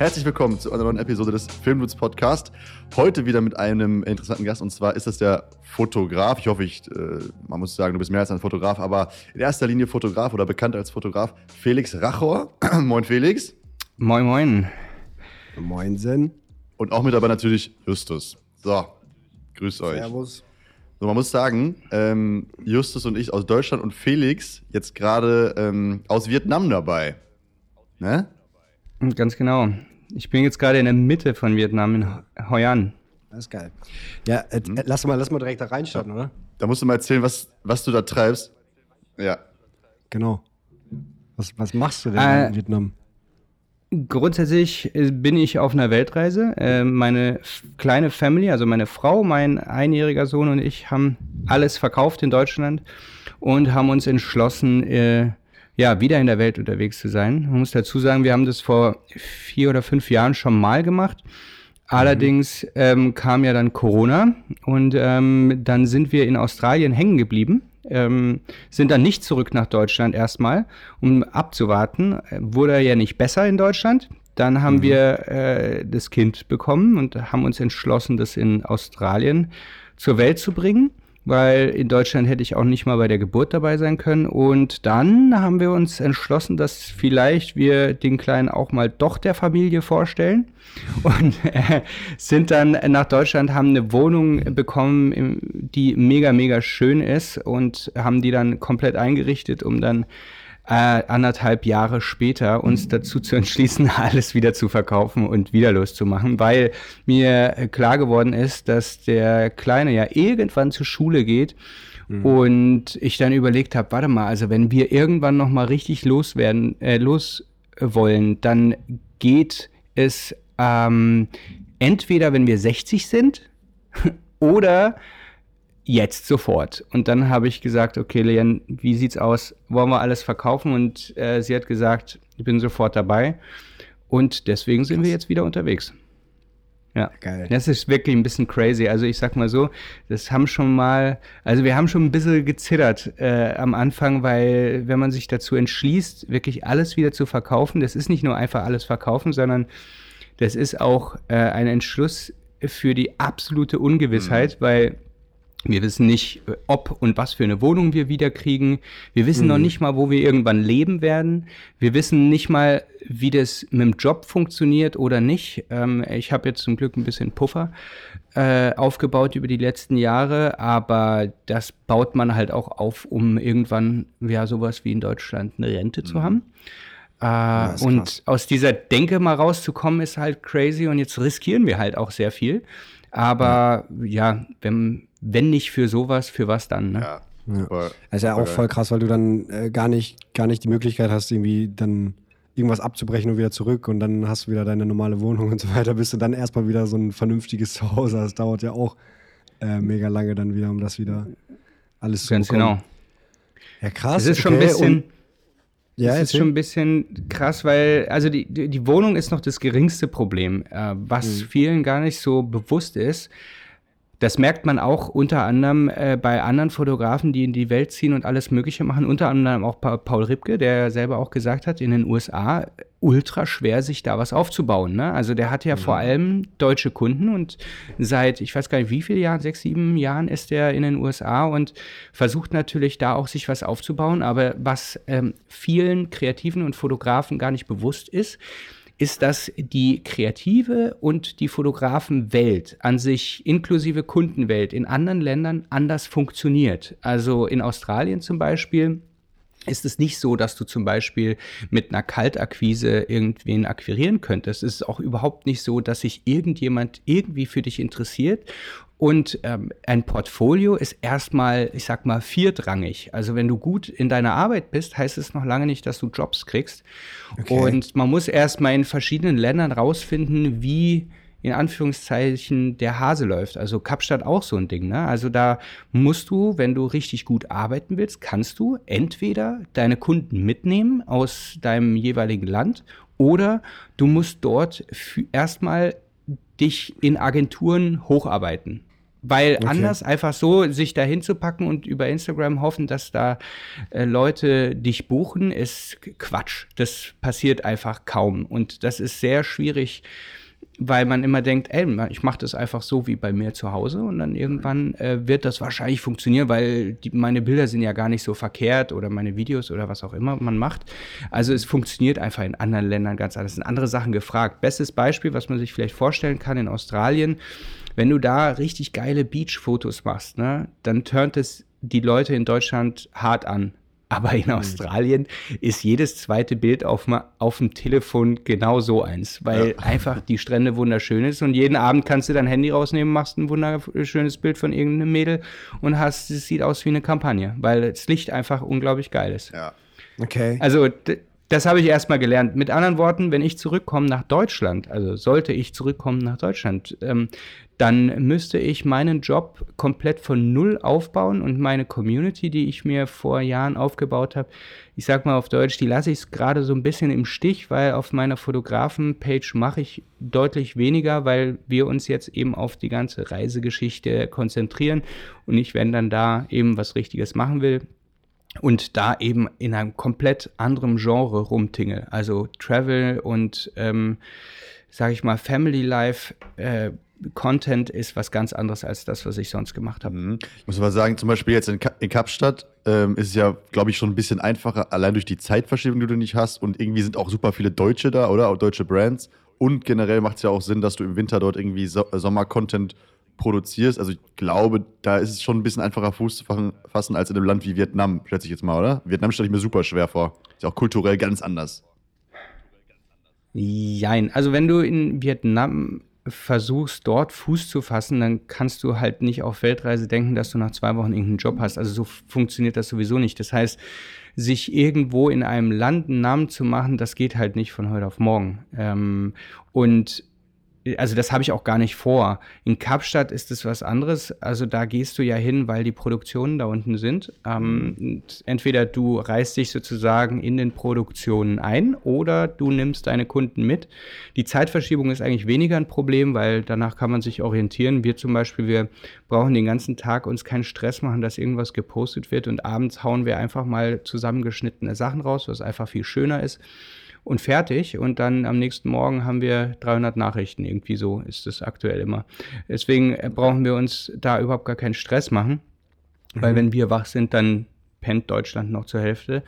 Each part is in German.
Herzlich willkommen zu einer neuen Episode des Filmdudes Podcast. Heute wieder mit einem interessanten Gast und zwar ist das der Fotograf. Ich hoffe, ich, äh, man muss sagen, du bist mehr als ein Fotograf, aber in erster Linie Fotograf oder bekannt als Fotograf Felix Rachor. moin Felix. Moin moin. Moinsen. Und auch mit dabei natürlich Justus. So, grüß euch. Servus. So, man muss sagen, ähm, Justus und ich aus Deutschland und Felix jetzt gerade ähm, aus Vietnam dabei. Ne? Ganz genau. Ich bin jetzt gerade in der Mitte von Vietnam, in Hoi An. Das ist geil. Ja, äh, äh, lass, mal, lass mal direkt da reinstarten, oder? Da musst du mal erzählen, was, was du da treibst. Ja. Genau. Was, was machst du denn Äh, in Vietnam? Grundsätzlich äh, bin ich auf einer Weltreise. Äh, Meine kleine Family, also meine Frau, mein einjähriger Sohn und ich haben alles verkauft in Deutschland und haben uns entschlossen, äh, ja, wieder in der Welt unterwegs zu sein. Man muss dazu sagen, wir haben das vor vier oder fünf Jahren schon mal gemacht. Allerdings ähm, kam ja dann Corona und ähm, dann sind wir in Australien hängen geblieben, ähm, sind dann nicht zurück nach Deutschland erstmal, um abzuwarten. Wurde ja nicht besser in Deutschland. Dann haben wir äh, das Kind bekommen und haben uns entschlossen, das in Australien zur Welt zu bringen, weil in Deutschland hätte ich auch nicht mal bei der Geburt dabei sein können. Und dann haben wir uns entschlossen, dass vielleicht wir den Kleinen auch mal doch der Familie vorstellen und äh, sind dann nach Deutschland, haben eine Wohnung bekommen, die mega, mega schön ist und haben die dann komplett eingerichtet, um dann äh, anderthalb Jahre später uns dazu zu entschließen, alles wieder zu verkaufen und wieder loszumachen, weil mir klar geworden ist, dass der Kleine ja irgendwann zur Schule geht und ich dann überlegt habe, warte mal, also wenn wir irgendwann noch mal richtig loswerden, äh, los wollen, dann geht es ähm, entweder, wenn wir 60 sind oder jetzt sofort. Und dann habe ich gesagt, okay, Leon, wie sieht's aus? Wollen wir alles verkaufen? Und äh, sie hat gesagt, ich bin sofort dabei. Und deswegen sind wir jetzt wieder unterwegs. Ja. Geil. Das ist wirklich ein bisschen crazy. Also ich sag mal so, das haben schon mal, also wir haben schon ein bisschen gezittert äh, am Anfang, weil wenn man sich dazu entschließt, wirklich alles wieder zu verkaufen, das ist nicht nur einfach alles verkaufen, sondern das ist auch äh, ein Entschluss für die absolute Ungewissheit, weil wir wissen nicht, äh, ob und was für eine Wohnung wir wieder kriegen. Wir wissen noch nicht mal, wo wir irgendwann leben werden. Wir wissen nicht mal, wie das mit dem Job funktioniert oder nicht. Ähm, ich habe jetzt zum Glück ein bisschen Puffer äh, aufgebaut über die letzten Jahre, aber das baut man halt auch auf, um irgendwann ja sowas wie in Deutschland eine Rente zu haben. Äh, ist und krass. aus dieser Denke mal rauszukommen, ist halt crazy und jetzt riskieren wir halt auch sehr viel. Aber ja, wenn, wenn nicht für sowas, für was dann? Ne? Ja. Ja. Voll. Das ist ja auch Voll krass, weil du dann äh, gar, nicht, gar nicht die Möglichkeit hast, irgendwie dann irgendwas abzubrechen und wieder zurück und dann hast du wieder deine normale Wohnung und so weiter, bis du dann erstmal wieder so ein vernünftiges Zuhause hast. Das dauert ja auch äh, mega lange dann wieder, um das wieder alles zu Ganz bekommen. genau. Ja, krass. Es ist schon ein okay, bisschen. und- Ja, es ist schon ein bisschen krass, weil, also die, die, Wohnung ist noch das geringste Problem, äh, was vielen gar nicht so bewusst ist. Das merkt man auch unter anderem äh, bei anderen Fotografen, die in die Welt ziehen und alles Mögliche machen. Unter anderem auch Pa- Paul Ripke, der selber auch gesagt hat, in den USA ultra schwer, sich da was aufzubauen. Ne? Also der hat ja vor allem deutsche Kunden und seit, ich weiß gar nicht wie viele Jahren, sechs, sieben Jahren ist er in den USA und versucht natürlich da auch sich was aufzubauen. Aber was ähm, vielen Kreativen und Fotografen gar nicht bewusst ist, ist, dass die kreative und die Fotografenwelt an sich inklusive Kundenwelt in anderen Ländern anders funktioniert. Also in Australien zum Beispiel ist es nicht so, dass du zum Beispiel mit einer Kaltakquise irgendwen akquirieren könntest. Es ist auch überhaupt nicht so, dass sich irgendjemand irgendwie für dich interessiert. Und ähm, ein Portfolio ist erstmal, ich sag mal, viertrangig. Also wenn du gut in deiner Arbeit bist, heißt es noch lange nicht, dass du Jobs kriegst. Und man muss erstmal in verschiedenen Ländern rausfinden, wie in Anführungszeichen der Hase läuft. Also Kapstadt auch so ein Ding. Ne? Also da musst du, wenn du richtig gut arbeiten willst, kannst du entweder deine Kunden mitnehmen aus deinem jeweiligen Land oder du musst dort erstmal dich in Agenturen hocharbeiten. Weil okay. anders einfach so sich da hinzupacken und über Instagram hoffen, dass da äh, Leute dich buchen, ist Quatsch. Das passiert einfach kaum. Und das ist sehr schwierig, weil man immer denkt, ey, ich mache das einfach so wie bei mir zu Hause und dann irgendwann äh, wird das wahrscheinlich funktionieren, weil die, meine Bilder sind ja gar nicht so verkehrt oder meine Videos oder was auch immer man macht. Also es funktioniert einfach in anderen Ländern ganz anders. Es sind andere Sachen gefragt. Bestes Beispiel, was man sich vielleicht vorstellen kann in Australien, wenn du da richtig geile Beach-Fotos machst, ne, dann turnt es die Leute in Deutschland hart an. Aber in mhm. Australien ist jedes zweite Bild auf, auf dem Telefon genau so eins, weil ja. einfach die Strände wunderschön ist und jeden Abend kannst du dein Handy rausnehmen, machst ein wunderschönes Bild von irgendeinem Mädel und hast, es sieht aus wie eine Kampagne, weil das Licht einfach unglaublich geil ist. Ja. Okay. Also das habe ich erstmal gelernt. Mit anderen Worten, wenn ich zurückkomme nach Deutschland, also sollte ich zurückkommen nach Deutschland, ähm, dann müsste ich meinen Job komplett von Null aufbauen und meine Community, die ich mir vor Jahren aufgebaut habe, ich sag mal auf Deutsch, die lasse ich gerade so ein bisschen im Stich, weil auf meiner Fotografen-Page mache ich deutlich weniger, weil wir uns jetzt eben auf die ganze Reisegeschichte konzentrieren und ich, wenn dann da eben was Richtiges machen will, und da eben in einem komplett anderen Genre rumtingel. Also Travel und, ähm, sage ich mal, Family Life. Äh, Content ist was ganz anderes als das, was ich sonst gemacht habe. Mhm. Ich muss aber sagen, zum Beispiel jetzt in, Ka in Kapstadt ähm, ist es ja, glaube ich, schon ein bisschen einfacher, allein durch die Zeitverschiebung, die du nicht hast. Und irgendwie sind auch super viele Deutsche da, oder? Auch deutsche Brands. Und generell macht es ja auch Sinn, dass du im Winter dort irgendwie so Sommer-Content produzierst. Also ich glaube, da ist es schon ein bisschen einfacher Fuß zu fassen als in einem Land wie Vietnam, schätze ich jetzt mal, oder? Vietnam stelle ich mir super schwer vor. Ist auch kulturell ganz anders. Jein. Also wenn du in Vietnam versuchst, dort Fuß zu fassen, dann kannst du halt nicht auf Weltreise denken, dass du nach zwei Wochen irgendeinen Job hast. Also so funktioniert das sowieso nicht. Das heißt, sich irgendwo in einem Land einen Namen zu machen, das geht halt nicht von heute auf morgen. Ähm, und also das habe ich auch gar nicht vor. In Kapstadt ist es was anderes. Also da gehst du ja hin, weil die Produktionen da unten sind. Ähm, entweder du reißt dich sozusagen in den Produktionen ein oder du nimmst deine Kunden mit. Die Zeitverschiebung ist eigentlich weniger ein Problem, weil danach kann man sich orientieren. Wir zum Beispiel, wir brauchen den ganzen Tag uns keinen Stress machen, dass irgendwas gepostet wird und abends hauen wir einfach mal zusammengeschnittene Sachen raus, was einfach viel schöner ist und fertig. Und dann am nächsten Morgen haben wir 300 Nachrichten. Irgendwie so ist es aktuell immer. Deswegen brauchen wir uns da überhaupt gar keinen Stress machen. Mhm. Weil wenn wir wach sind, dann pennt Deutschland noch zur Hälfte.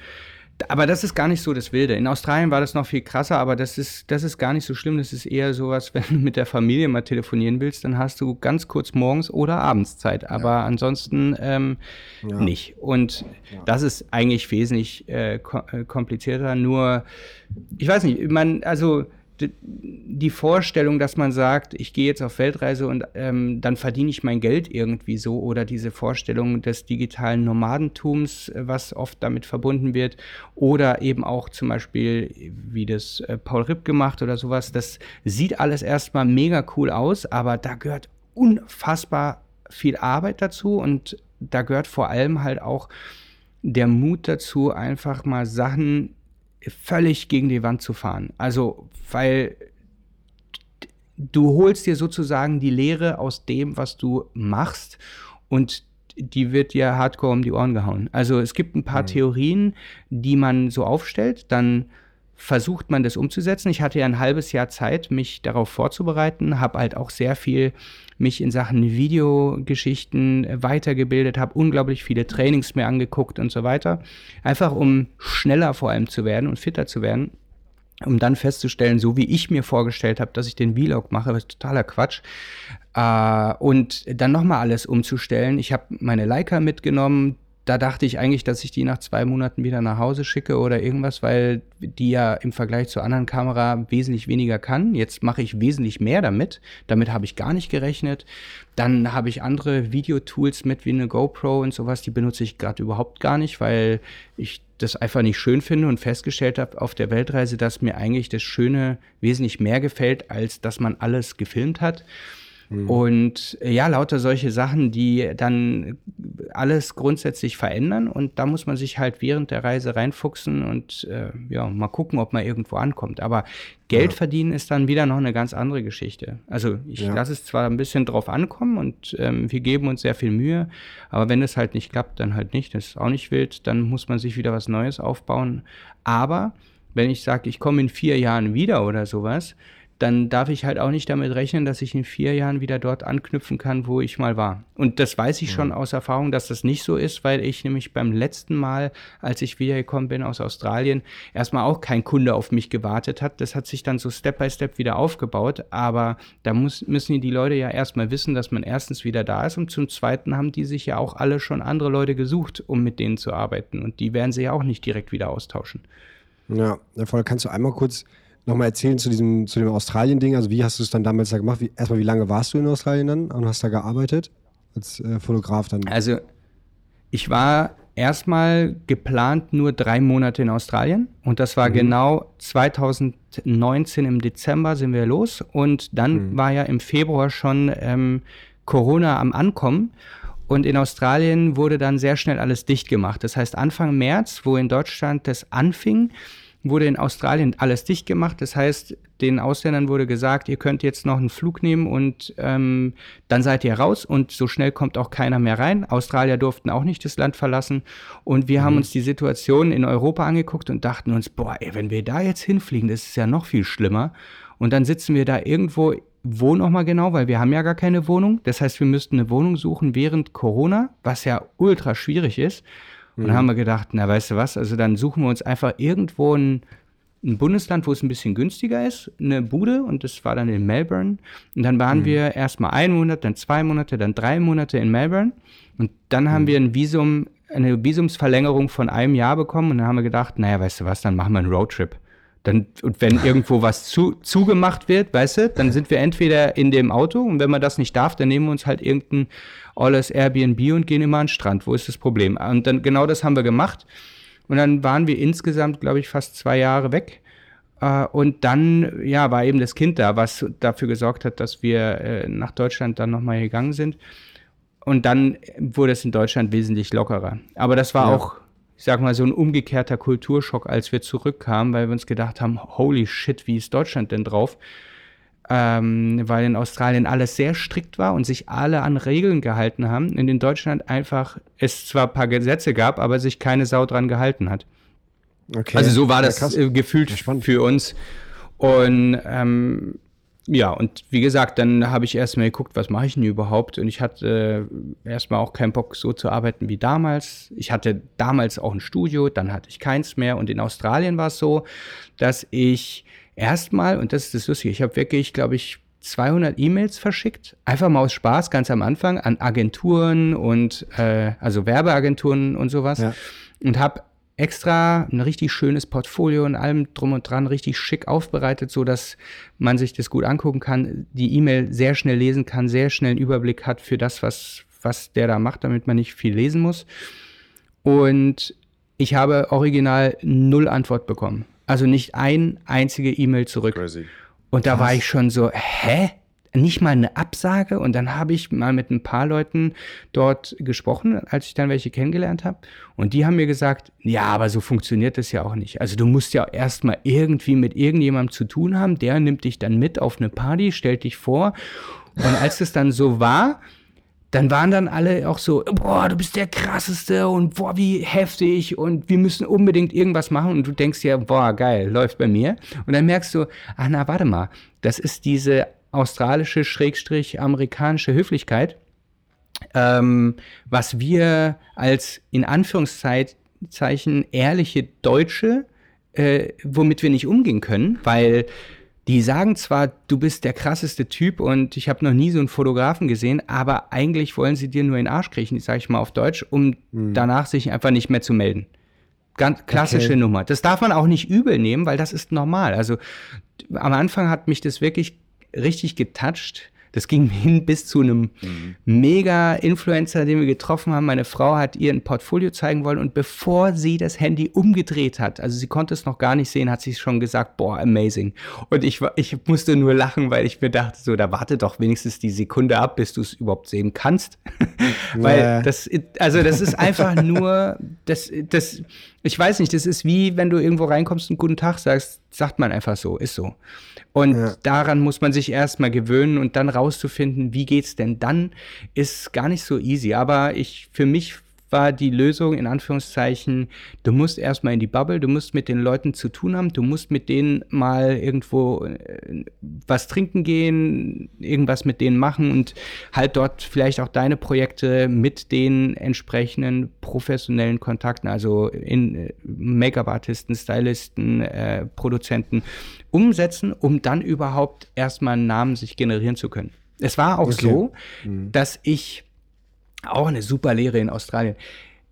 Aber das ist gar nicht so das Wilde. In Australien war das noch viel krasser, aber das ist, das ist gar nicht so schlimm. Das ist eher sowas, wenn du mit der Familie mal telefonieren willst, dann hast du ganz kurz morgens oder abends Zeit. Aber ja. ansonsten ähm, ja. nicht. Und ja. das ist eigentlich wesentlich äh, äh komplizierter. Nur, ich weiß nicht, man, also die Vorstellung, dass man sagt, ich gehe jetzt auf Weltreise und ähm, dann verdiene ich mein Geld irgendwie so oder diese Vorstellung des digitalen Nomadentums, was oft damit verbunden wird oder eben auch zum Beispiel, wie das äh, Paul Ripp gemacht oder sowas, das sieht alles erstmal mega cool aus, aber da gehört unfassbar viel Arbeit dazu und da gehört vor allem halt auch der Mut dazu, einfach mal Sachen völlig gegen die Wand zu fahren. Also, weil du holst dir sozusagen die Lehre aus dem, was du machst und die wird dir hardcore um die Ohren gehauen. Also es gibt ein paar mhm. Theorien, die man so aufstellt, dann versucht man das umzusetzen. Ich hatte ja ein halbes Jahr Zeit, mich darauf vorzubereiten, habe halt auch sehr viel mich in Sachen Videogeschichten weitergebildet, habe unglaublich viele Trainings mir angeguckt und so weiter. Einfach um schneller vor allem zu werden und fitter zu werden um dann festzustellen, so wie ich mir vorgestellt habe, dass ich den Vlog mache, was totaler Quatsch. Äh, und dann nochmal alles umzustellen. Ich habe meine Leica mitgenommen, da dachte ich eigentlich, dass ich die nach zwei Monaten wieder nach Hause schicke oder irgendwas, weil die ja im Vergleich zur anderen Kamera wesentlich weniger kann. Jetzt mache ich wesentlich mehr damit. Damit habe ich gar nicht gerechnet. Dann habe ich andere Videotools mit wie eine GoPro und sowas. Die benutze ich gerade überhaupt gar nicht, weil ich das einfach nicht schön finde und festgestellt habe auf der Weltreise, dass mir eigentlich das Schöne wesentlich mehr gefällt, als dass man alles gefilmt hat. Mhm. Und äh, ja, lauter solche Sachen, die dann alles grundsätzlich verändern. Und da muss man sich halt während der Reise reinfuchsen und äh, ja, mal gucken, ob man irgendwo ankommt. Aber Geld ja. verdienen ist dann wieder noch eine ganz andere Geschichte. Also ich ja. lasse es zwar ein bisschen drauf ankommen und ähm, wir geben uns sehr viel Mühe, aber wenn es halt nicht klappt, dann halt nicht. Das ist auch nicht wild. Dann muss man sich wieder was Neues aufbauen. Aber wenn ich sage, ich komme in vier Jahren wieder oder sowas, dann darf ich halt auch nicht damit rechnen, dass ich in vier Jahren wieder dort anknüpfen kann, wo ich mal war. Und das weiß ich schon mhm. aus Erfahrung, dass das nicht so ist, weil ich nämlich beim letzten Mal, als ich wiedergekommen bin aus Australien, erstmal auch kein Kunde auf mich gewartet hat. Das hat sich dann so Step by Step wieder aufgebaut. Aber da muss, müssen die Leute ja erstmal wissen, dass man erstens wieder da ist und zum Zweiten haben die sich ja auch alle schon andere Leute gesucht, um mit denen zu arbeiten. Und die werden sie ja auch nicht direkt wieder austauschen. Ja, voll. Kannst du einmal kurz nochmal erzählen zu diesem, zu dem Australien-Ding? Also wie hast du es dann damals da gemacht? Wie, erstmal, wie lange warst du in Australien dann und hast da gearbeitet als äh, Fotograf dann? Also ich war erstmal geplant nur drei Monate in Australien und das war mhm. genau 2019 im Dezember sind wir los und dann mhm. war ja im Februar schon ähm, Corona am Ankommen und in Australien wurde dann sehr schnell alles dicht gemacht. Das heißt Anfang März, wo in Deutschland das anfing, wurde in Australien alles dicht gemacht. Das heißt, den Ausländern wurde gesagt, ihr könnt jetzt noch einen Flug nehmen und ähm, dann seid ihr raus und so schnell kommt auch keiner mehr rein. Australier durften auch nicht das Land verlassen. Und wir mhm. haben uns die Situation in Europa angeguckt und dachten uns, boah, ey, wenn wir da jetzt hinfliegen, das ist ja noch viel schlimmer. Und dann sitzen wir da irgendwo, wo nochmal genau, weil wir haben ja gar keine Wohnung. Das heißt, wir müssten eine Wohnung suchen während Corona, was ja ultra schwierig ist. Und dann mhm. haben wir gedacht, na weißt du was, also dann suchen wir uns einfach irgendwo ein, ein, Bundesland, wo es ein bisschen günstiger ist, eine Bude und das war dann in Melbourne. Und dann waren mhm. wir erstmal einen Monat, dann zwei Monate, dann drei Monate in Melbourne. Und dann haben mhm. wir ein Visum, eine Visumsverlängerung von einem Jahr bekommen und dann haben wir gedacht, naja, weißt du was, dann machen wir einen Roadtrip. Dann, und wenn irgendwo was zu, zugemacht wird, weißt du, dann sind wir entweder in dem Auto und wenn man das nicht darf, dann nehmen wir uns halt irgendein alles Airbnb und gehen immer an den Strand. Wo ist das Problem? Und dann genau das haben wir gemacht. Und dann waren wir insgesamt, glaube ich, fast zwei Jahre weg. Äh, und dann, ja, war eben das Kind da, was dafür gesorgt hat, dass wir äh, nach Deutschland dann nochmal gegangen sind. Und dann wurde es in Deutschland wesentlich lockerer. Aber das war ja. auch ich sag mal, so ein umgekehrter Kulturschock, als wir zurückkamen, weil wir uns gedacht haben, holy shit, wie ist Deutschland denn drauf? Ähm, weil in Australien alles sehr strikt war und sich alle an Regeln gehalten haben. Und in Deutschland einfach es zwar ein paar Gesetze gab, aber sich keine Sau dran gehalten hat. Okay. Also so war das ja, gefühlt für uns. Und ähm, ja, und wie gesagt, dann habe ich erstmal geguckt, was mache ich denn überhaupt? Und ich hatte äh, erstmal auch keinen Bock, so zu arbeiten wie damals. Ich hatte damals auch ein Studio, dann hatte ich keins mehr. Und in Australien war es so, dass ich erstmal, und das ist das Lustige, ich habe wirklich, glaube ich, 200 E-Mails verschickt, einfach mal aus Spaß, ganz am Anfang, an Agenturen und äh, also Werbeagenturen und sowas. Ja. Und habe extra ein richtig schönes Portfolio und allem drum und dran richtig schick aufbereitet, so dass man sich das gut angucken kann, die E-Mail sehr schnell lesen kann, sehr schnell einen Überblick hat für das, was, was der da macht, damit man nicht viel lesen muss. Und ich habe original null Antwort bekommen. Also nicht ein einzige E-Mail zurück. Crazy. Und da Krass. war ich schon so, hä? nicht mal eine Absage. Und dann habe ich mal mit ein paar Leuten dort gesprochen, als ich dann welche kennengelernt habe. Und die haben mir gesagt, ja, aber so funktioniert das ja auch nicht. Also du musst ja erstmal irgendwie mit irgendjemandem zu tun haben, der nimmt dich dann mit auf eine Party, stellt dich vor. Und als es dann so war, dann waren dann alle auch so, boah, du bist der krasseste und boah, wie heftig und wir müssen unbedingt irgendwas machen und du denkst ja, boah, geil, läuft bei mir. Und dann merkst du, ah, na, warte mal, das ist diese australische, schrägstrich amerikanische Höflichkeit, ähm, was wir als in Anführungszeichen ehrliche Deutsche, äh, womit wir nicht umgehen können, weil die sagen zwar, du bist der krasseste Typ und ich habe noch nie so einen Fotografen gesehen, aber eigentlich wollen sie dir nur in den Arsch kriechen, sage ich mal auf Deutsch, um mhm. danach sich einfach nicht mehr zu melden. Ganz klassische okay. Nummer. Das darf man auch nicht übel nehmen, weil das ist normal. Also am Anfang hat mich das wirklich richtig getoucht, Das ging hin bis zu einem mhm. Mega-Influencer, den wir getroffen haben. Meine Frau hat ihr ein Portfolio zeigen wollen und bevor sie das Handy umgedreht hat, also sie konnte es noch gar nicht sehen, hat sie schon gesagt, boah, amazing. Und ich, ich musste nur lachen, weil ich mir dachte, so, da warte doch wenigstens die Sekunde ab, bis du es überhaupt sehen kannst. weil das, also das ist einfach nur, das, das, ich weiß nicht, das ist wie, wenn du irgendwo reinkommst und guten Tag sagst, sagt man einfach so, ist so. Und ja. daran muss man sich erstmal gewöhnen und dann rauszufinden, wie geht's denn dann, ist gar nicht so easy. Aber ich, für mich war die Lösung in Anführungszeichen, du musst erstmal in die Bubble, du musst mit den Leuten zu tun haben, du musst mit denen mal irgendwo äh, was trinken gehen, irgendwas mit denen machen und halt dort vielleicht auch deine Projekte mit den entsprechenden professionellen Kontakten, also in äh, Make-up-Artisten, Stylisten, äh, Produzenten umsetzen, um dann überhaupt erstmal einen Namen sich generieren zu können. Es war auch okay. so, mhm. dass ich auch eine super Lehre in Australien.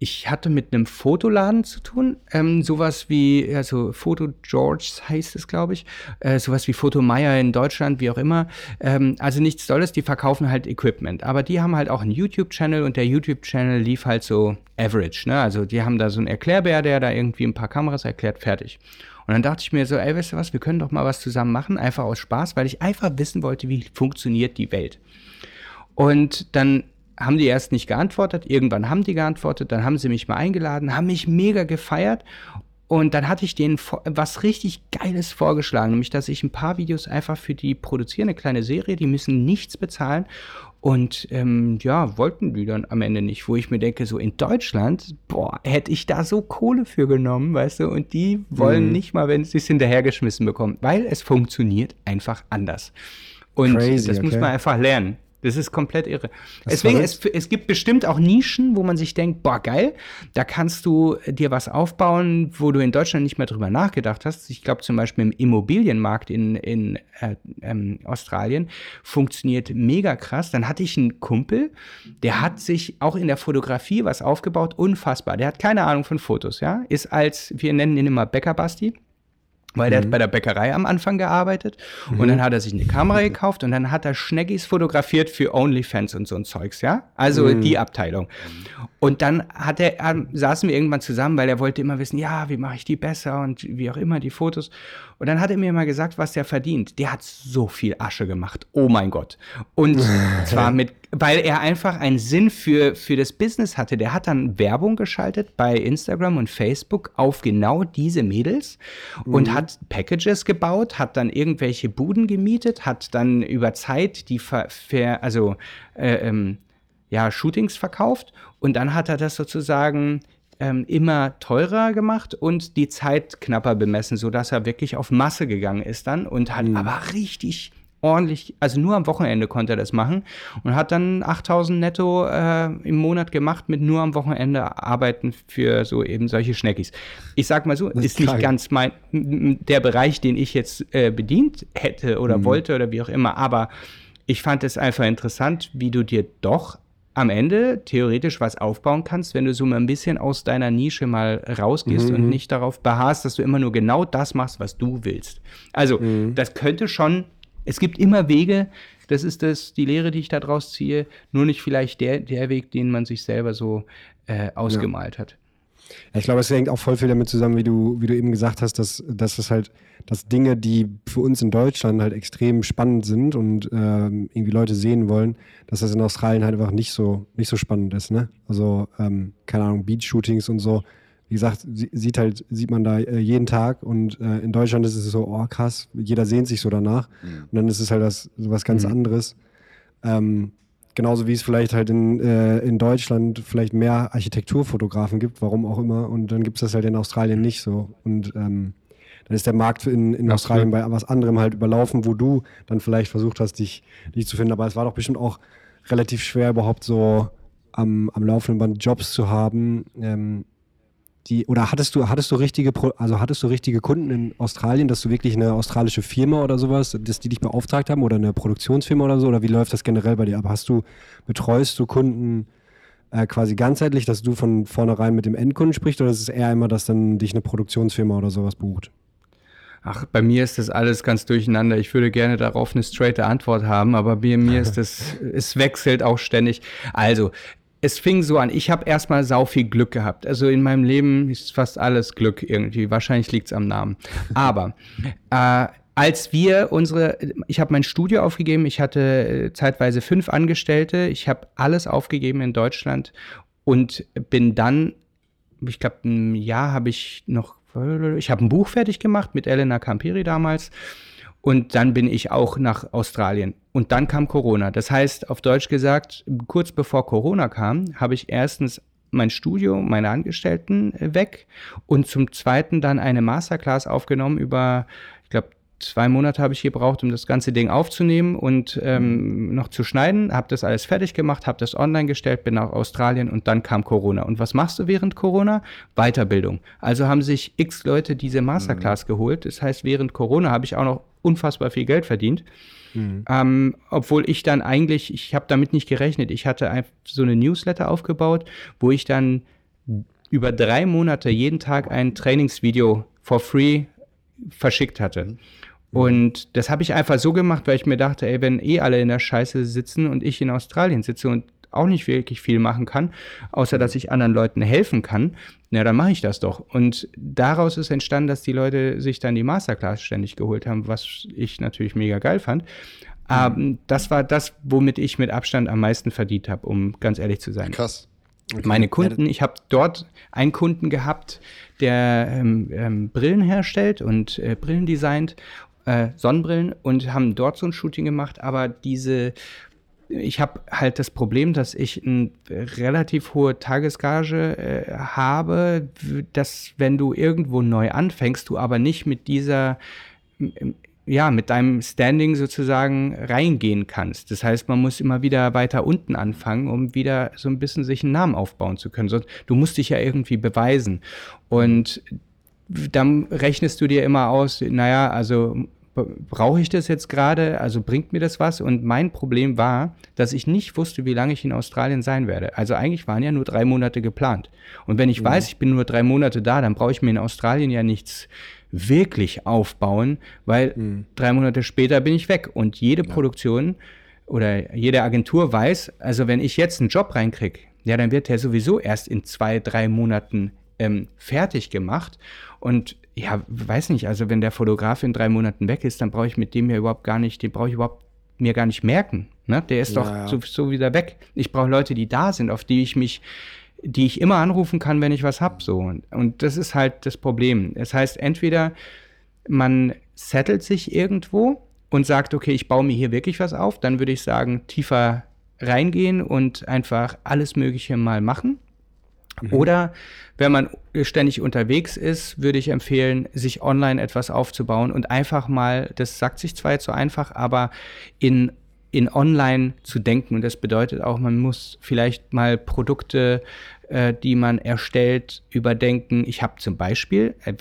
Ich hatte mit einem Fotoladen zu tun, ähm, sowas wie, also Foto George heißt es, glaube ich, äh, sowas wie Foto Meier in Deutschland, wie auch immer. Ähm, also nichts Tolles, die verkaufen halt Equipment. Aber die haben halt auch einen YouTube-Channel und der YouTube-Channel lief halt so average. Ne? Also die haben da so einen Erklärbär, der da irgendwie ein paar Kameras erklärt, fertig. Und dann dachte ich mir so, ey, weißt du was, wir können doch mal was zusammen machen, einfach aus Spaß, weil ich einfach wissen wollte, wie funktioniert die Welt. Und dann haben die erst nicht geantwortet, irgendwann haben die geantwortet, dann haben sie mich mal eingeladen, haben mich mega gefeiert und dann hatte ich denen was richtig Geiles vorgeschlagen, nämlich dass ich ein paar Videos einfach für die produziere, eine kleine Serie, die müssen nichts bezahlen und ähm, ja, wollten die dann am Ende nicht, wo ich mir denke, so in Deutschland, boah, hätte ich da so Kohle für genommen, weißt du, und die wollen mhm. nicht mal, wenn sie es hinterhergeschmissen bekommen, weil es funktioniert einfach anders. Und Crazy, das okay. muss man einfach lernen. Das ist komplett irre. Das Deswegen, es, es gibt bestimmt auch Nischen, wo man sich denkt, boah, geil, da kannst du dir was aufbauen, wo du in Deutschland nicht mehr drüber nachgedacht hast. Ich glaube zum Beispiel im Immobilienmarkt in, in äh, ähm, Australien funktioniert mega krass. Dann hatte ich einen Kumpel, der hat sich auch in der Fotografie was aufgebaut, unfassbar. Der hat keine Ahnung von Fotos, ja. Ist als, wir nennen ihn immer Bäcker Basti weil mhm. der hat mhm. bei der Bäckerei am Anfang gearbeitet mhm. und dann hat er sich eine Kamera gekauft und dann hat er Schneckis fotografiert für OnlyFans und so ein Zeugs, ja? Also mhm. die Abteilung. Und dann hat er, äh, saßen wir irgendwann zusammen, weil er wollte immer wissen, ja, wie mache ich die besser und wie auch immer die Fotos. Und dann hat er mir mal gesagt, was der verdient. Der hat so viel Asche gemacht. Oh mein Gott. Und zwar mit, weil er einfach einen Sinn für, für das Business hatte. Der hat dann Werbung geschaltet bei Instagram und Facebook auf genau diese Mädels mhm. und hat Packages gebaut, hat dann irgendwelche Buden gemietet, hat dann über Zeit die, ver, ver also, äh, ähm, ja, Shootings verkauft und dann hat er das sozusagen ähm, immer teurer gemacht und die Zeit knapper bemessen, sodass er wirklich auf Masse gegangen ist dann und hat mhm. aber richtig ordentlich, also nur am Wochenende konnte er das machen und hat dann 8000 netto äh, im Monat gemacht mit nur am Wochenende arbeiten für so eben solche Schneckis. Ich sag mal so, ist, ist nicht ganz mein, der Bereich, den ich jetzt äh, bedient hätte oder mhm. wollte oder wie auch immer, aber ich fand es einfach interessant, wie du dir doch am Ende theoretisch was aufbauen kannst, wenn du so mal ein bisschen aus deiner Nische mal rausgehst mhm. und nicht darauf beharrst, dass du immer nur genau das machst, was du willst. Also, mhm. das könnte schon, es gibt immer Wege, das ist das, die Lehre, die ich da draus ziehe, nur nicht vielleicht der, der Weg, den man sich selber so äh, ausgemalt ja. hat. Ja, ich glaube, es hängt auch voll viel damit zusammen, wie du, wie du eben gesagt hast, dass, dass es halt, dass Dinge, die für uns in Deutschland halt extrem spannend sind und ähm, irgendwie Leute sehen wollen, dass das in Australien halt einfach nicht so, nicht so spannend ist, ne? Also, ähm, keine Ahnung, Beach-Shootings und so. Wie gesagt, sieht halt, sieht man da äh, jeden Tag und äh, in Deutschland ist es so, oh krass, jeder sehnt sich so danach. Mhm. Und dann ist es halt was, was ganz mhm. anderes. Ähm, Genauso wie es vielleicht halt in, äh, in Deutschland vielleicht mehr Architekturfotografen gibt, warum auch immer. Und dann gibt es das halt in Australien nicht so. Und ähm, dann ist der Markt in, in Australien bei was anderem halt überlaufen, wo du dann vielleicht versucht hast, dich, dich zu finden. Aber es war doch bestimmt auch relativ schwer, überhaupt so am, am laufenden Band Jobs zu haben, ähm, die, oder hattest du, hattest du richtige, also hattest du richtige Kunden in Australien, dass du wirklich eine australische Firma oder sowas, dass die dich beauftragt haben oder eine Produktionsfirma oder so? Oder wie läuft das generell bei dir ab? Hast du, betreust du Kunden äh, quasi ganzheitlich, dass du von vornherein mit dem Endkunden sprichst oder ist es eher immer, dass dann dich eine Produktionsfirma oder sowas bucht? Ach, bei mir ist das alles ganz durcheinander. Ich würde gerne darauf eine straighte Antwort haben, aber bei mir ist das, es wechselt auch ständig. Also, es fing so an, ich habe erstmal sau viel Glück gehabt. Also in meinem Leben ist fast alles Glück irgendwie. Wahrscheinlich liegt es am Namen. Aber äh, als wir unsere, ich habe mein Studio aufgegeben, ich hatte äh, zeitweise fünf Angestellte, ich habe alles aufgegeben in Deutschland und bin dann, ich glaube, ein Jahr habe ich noch, ich habe ein Buch fertig gemacht mit Elena Campiri damals und dann bin ich auch nach Australien. Und dann kam Corona. Das heißt, auf Deutsch gesagt, kurz bevor Corona kam, habe ich erstens mein Studio, meine Angestellten äh, weg und zum zweiten dann eine Masterclass aufgenommen über, ich glaube, zwei Monate habe ich gebraucht, um das ganze Ding aufzunehmen und ähm, noch zu schneiden. Habe das alles fertig gemacht, habe das online gestellt, bin nach Australien und dann kam Corona. Und was machst du während Corona? Weiterbildung. Also haben sich x Leute diese Masterclass mhm. geholt. Das heißt, während Corona habe ich auch noch unfassbar viel Geld verdient. Mhm. Ähm, obwohl ich dann eigentlich, ich habe damit nicht gerechnet. Ich hatte einfach so eine Newsletter aufgebaut, wo ich dann über drei Monate jeden Tag ein Trainingsvideo for free verschickt hatte. Mhm. Und das habe ich einfach so gemacht, weil ich mir dachte, ey, wenn eh alle in der Scheiße sitzen und ich in Australien sitze und auch nicht wirklich viel machen kann, außer dass ich anderen Leuten helfen kann, na, dann mache ich das doch. Und daraus ist entstanden, dass die Leute sich dann die Masterclass ständig geholt haben, was ich natürlich mega geil fand. Aber mhm. das war das, womit ich mit Abstand am meisten verdient habe, um ganz ehrlich zu sein. Krass. Okay. Meine Kunden, ich habe dort einen Kunden gehabt, der ähm, ähm, Brillen herstellt und äh, Brillen designt äh, Sonnenbrillen und haben dort so ein Shooting gemacht, aber diese ich habe halt das Problem, dass ich eine relativ hohe Tagesgage äh, habe, dass wenn du irgendwo neu anfängst, du aber nicht mit dieser ja, mit deinem Standing sozusagen reingehen kannst. Das heißt, man muss immer wieder weiter unten anfangen, um wieder so ein bisschen sich einen Namen aufbauen zu können. Sonst, du musst dich ja irgendwie beweisen. Und dann rechnest du dir immer aus, naja, also brauche ich das jetzt gerade? Also bringt mir das was? Und mein Problem war, dass ich nicht wusste, wie lange ich in Australien sein werde. Also eigentlich waren ja nur drei Monate geplant. Und wenn ich mhm. weiß, ich bin nur drei Monate da, dann brauche ich mir in Australien ja nichts wirklich aufbauen, weil mhm. drei Monate später bin ich weg. Und jede ja. Produktion oder jede Agentur weiß, also wenn ich jetzt einen Job reinkriege, ja, dann wird der sowieso erst in zwei, drei Monaten ähm, fertig gemacht. Und ja, weiß nicht, also wenn der Fotograf in drei Monaten weg ist, dann brauche ich mit dem ja überhaupt gar nicht, den brauche ich überhaupt mir gar nicht merken. Ne? Der ist ja, doch. So, so wieder weg. Ich brauche Leute, die da sind, auf die ich mich, die ich immer anrufen kann, wenn ich was habe. So. Und, und das ist halt das Problem. Das heißt, entweder man settelt sich irgendwo und sagt, okay, ich baue mir hier wirklich was auf, dann würde ich sagen, tiefer reingehen und einfach alles Mögliche mal machen. Mhm. Oder wenn man ständig unterwegs ist, würde ich empfehlen, sich online etwas aufzubauen und einfach mal, das sagt sich zwar jetzt so einfach, aber in in online zu denken. Und das bedeutet auch, man muss vielleicht mal Produkte äh, die man erstellt, überdenken. Ich habe zum Beispiel, äh,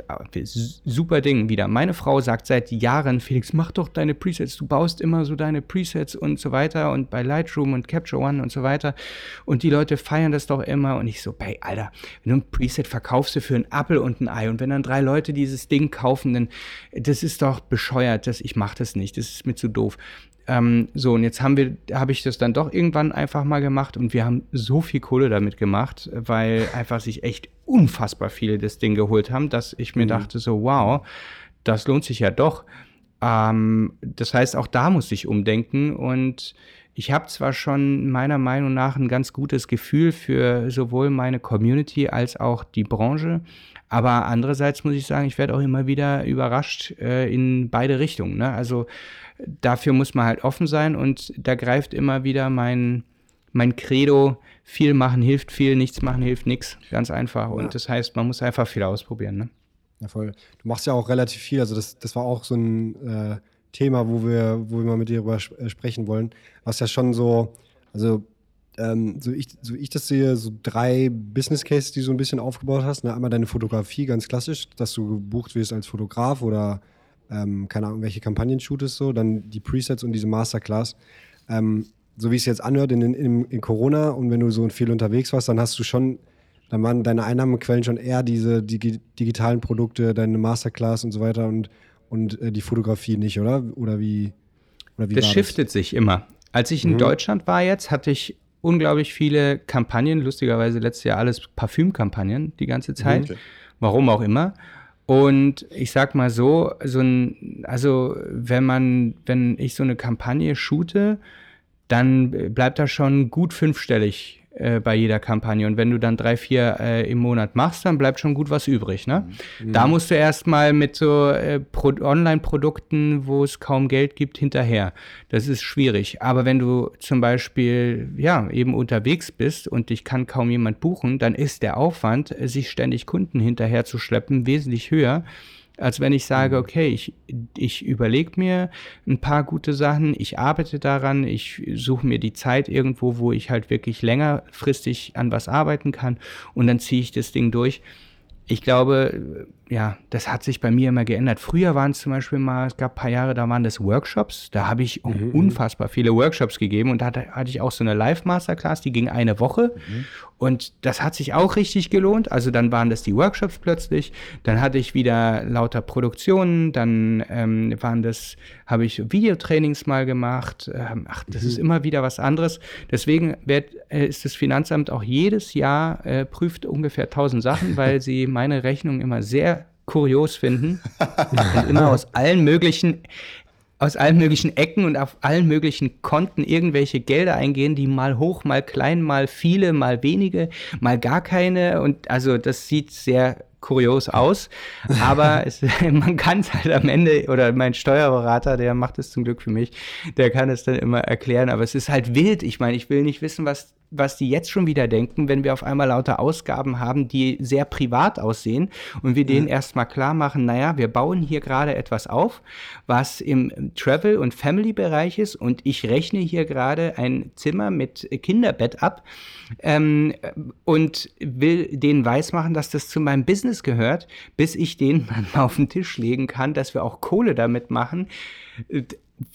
super Ding wieder, meine Frau sagt seit Jahren, Felix, mach doch deine Presets, du baust immer so deine Presets und so weiter und bei Lightroom und Capture One und so weiter. Und die Leute feiern das doch immer. Und ich so, bei Alter, wenn du ein Preset verkaufst du für einen Apfel und ein Ei. Und wenn dann drei Leute dieses Ding kaufen, dann das ist doch bescheuert, das, ich mach das nicht, das ist mir zu doof. Ähm, so, und jetzt haben wir, habe ich das dann doch irgendwann einfach mal gemacht und wir haben so viel Kohle damit gemacht, weil einfach sich echt unfassbar viele das Ding geholt haben, dass ich mir mhm. dachte so, wow, das lohnt sich ja doch. Ähm, das heißt, auch da muss ich umdenken und ich habe zwar schon meiner Meinung nach ein ganz gutes Gefühl für sowohl meine Community als auch die Branche, aber andererseits muss ich sagen, ich werde auch immer wieder überrascht äh, in beide Richtungen. Ne? Also dafür muss man halt offen sein und da greift immer wieder mein, mein Credo, viel machen hilft viel, nichts machen hilft nichts. Ganz einfach. Und ja. das heißt, man muss einfach viel ausprobieren. Ne? Ja, voll. Du machst ja auch relativ viel. Also, das, das war auch so ein äh, Thema, wo wir, wo wir mal mit dir darüber äh, sprechen wollen. Was ja schon so, also ähm, so, ich, so ich das sehe, so drei Business Cases, die du so ein bisschen aufgebaut hast. Ne? Einmal deine Fotografie, ganz klassisch, dass du gebucht wirst als Fotograf oder ähm, keine Ahnung, welche Kampagnen shootest so, dann die Presets und diese Masterclass. Ähm, so wie es jetzt anhört in, in, in, Corona und wenn du so viel unterwegs warst, dann hast du schon, dann waren deine Einnahmequellen schon eher diese die, digitalen Produkte, deine Masterclass und so weiter und und äh, die Fotografie nicht, oder? Oder wie? Oder wie das shiftet sich immer. Als ich in Mhm. Deutschland war jetzt, hatte ich unglaublich viele Kampagnen, lustigerweise letztes Jahr alles Parfümkampagnen die ganze Zeit, Okay. warum auch immer. Und ich sag mal so, so ein, also wenn man, wenn ich so eine Kampagne shoote, dann äh, bleibt da schon gut fünfstellig äh, bei jeder Kampagne. Und wenn du dann drei, vier äh, im Monat machst, dann bleibt schon gut was übrig. Ne? Da musst du erstmal mit so äh, Pro Online-Produkten, wo es kaum Geld gibt, hinterher. Das ist schwierig. Aber wenn du zum Beispiel ja eben unterwegs bist und dich kann kaum jemand buchen, dann ist der Aufwand, äh, sich ständig Kunden hinterher zu schleppen, wesentlich höher als wenn ich sage, okay, ich, ich überlege mir ein paar gute Sachen, ich arbeite daran, ich suche mir die Zeit irgendwo, wo ich halt wirklich längerfristig an was arbeiten kann und dann ziehe ich das Ding durch. Ich glaube, ja, das hat sich bei mir immer geändert. Früher waren es zum Beispiel mal, es gab ein paar Jahre, da waren das Workshops. Da habe ich unfassbar viele Workshops gegeben und da hatte, hatte ich auch so eine Live-Masterclass, die ging eine Woche. Und das hat sich auch richtig gelohnt. Also dann waren das die Workshops plötzlich. Dann hatte ich wieder lauter Produktionen. Dann ähm, waren das, habe ich Videotrainings mal gemacht. Ähm, ach, das ist immer wieder was anderes. Deswegen wird, äh, ist das Finanzamt auch jedes Jahr äh, prüft ungefähr 1000 Sachen, weil sie meine Rechnung immer sehr kurios finden und immer aus allen möglichen aus allen möglichen Ecken und auf allen möglichen Konten irgendwelche Gelder eingehen, die mal hoch, mal klein, mal viele, mal wenige, mal gar keine. Und also das sieht sehr kurios aus. Aber es, man kann es halt am Ende, oder mein Steuerberater, der macht es zum Glück für mich, der kann es dann immer erklären. Aber es ist halt wild. Ich meine, ich will nicht wissen, was was die jetzt schon wieder denken, wenn wir auf einmal lauter Ausgaben haben, die sehr privat aussehen und wir denen erstmal klar machen, naja, wir bauen hier gerade etwas auf, was im Travel- und Family-Bereich ist und ich rechne hier gerade ein Zimmer mit Kinderbett ab ähm, und will denen weismachen, dass das zu meinem Business gehört, bis ich denen dann auf den Tisch legen kann, dass wir auch Kohle damit machen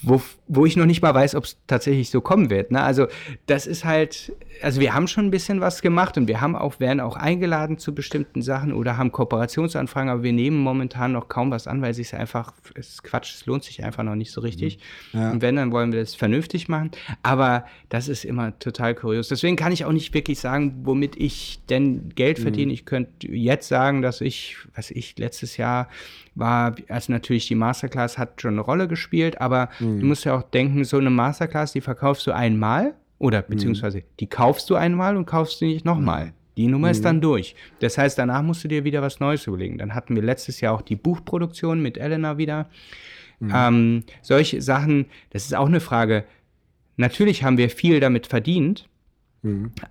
wo, wo ich noch nicht mal weiß, ob es tatsächlich so kommen wird. Ne? Also das ist halt, also wir haben schon ein bisschen was gemacht und wir haben auch, werden auch eingeladen zu bestimmten Sachen oder haben Kooperationsanfragen, aber wir nehmen momentan noch kaum was an, weil es sich einfach, es ist Quatsch, es lohnt sich einfach noch nicht so richtig. Ja. Und wenn, dann wollen wir das vernünftig machen. Aber das ist immer total kurios. Deswegen kann ich auch nicht wirklich sagen, womit ich denn Geld verdiene. Ich könnte jetzt sagen, dass ich, was ich letztes Jahr war, also natürlich die Masterclass hat schon eine Rolle gespielt, aber du musst ja auch denken, so eine Masterclass, die verkaufst du einmal oder beziehungsweise die kaufst du einmal und kaufst du nicht nochmal. Die Nummer ist dann durch. Das heißt, danach musst du dir wieder was Neues überlegen. Dann hatten wir letztes Jahr auch die Buchproduktion mit Elena wieder. Ähm, solche Sachen, das ist auch eine Frage. Natürlich haben wir viel damit verdient,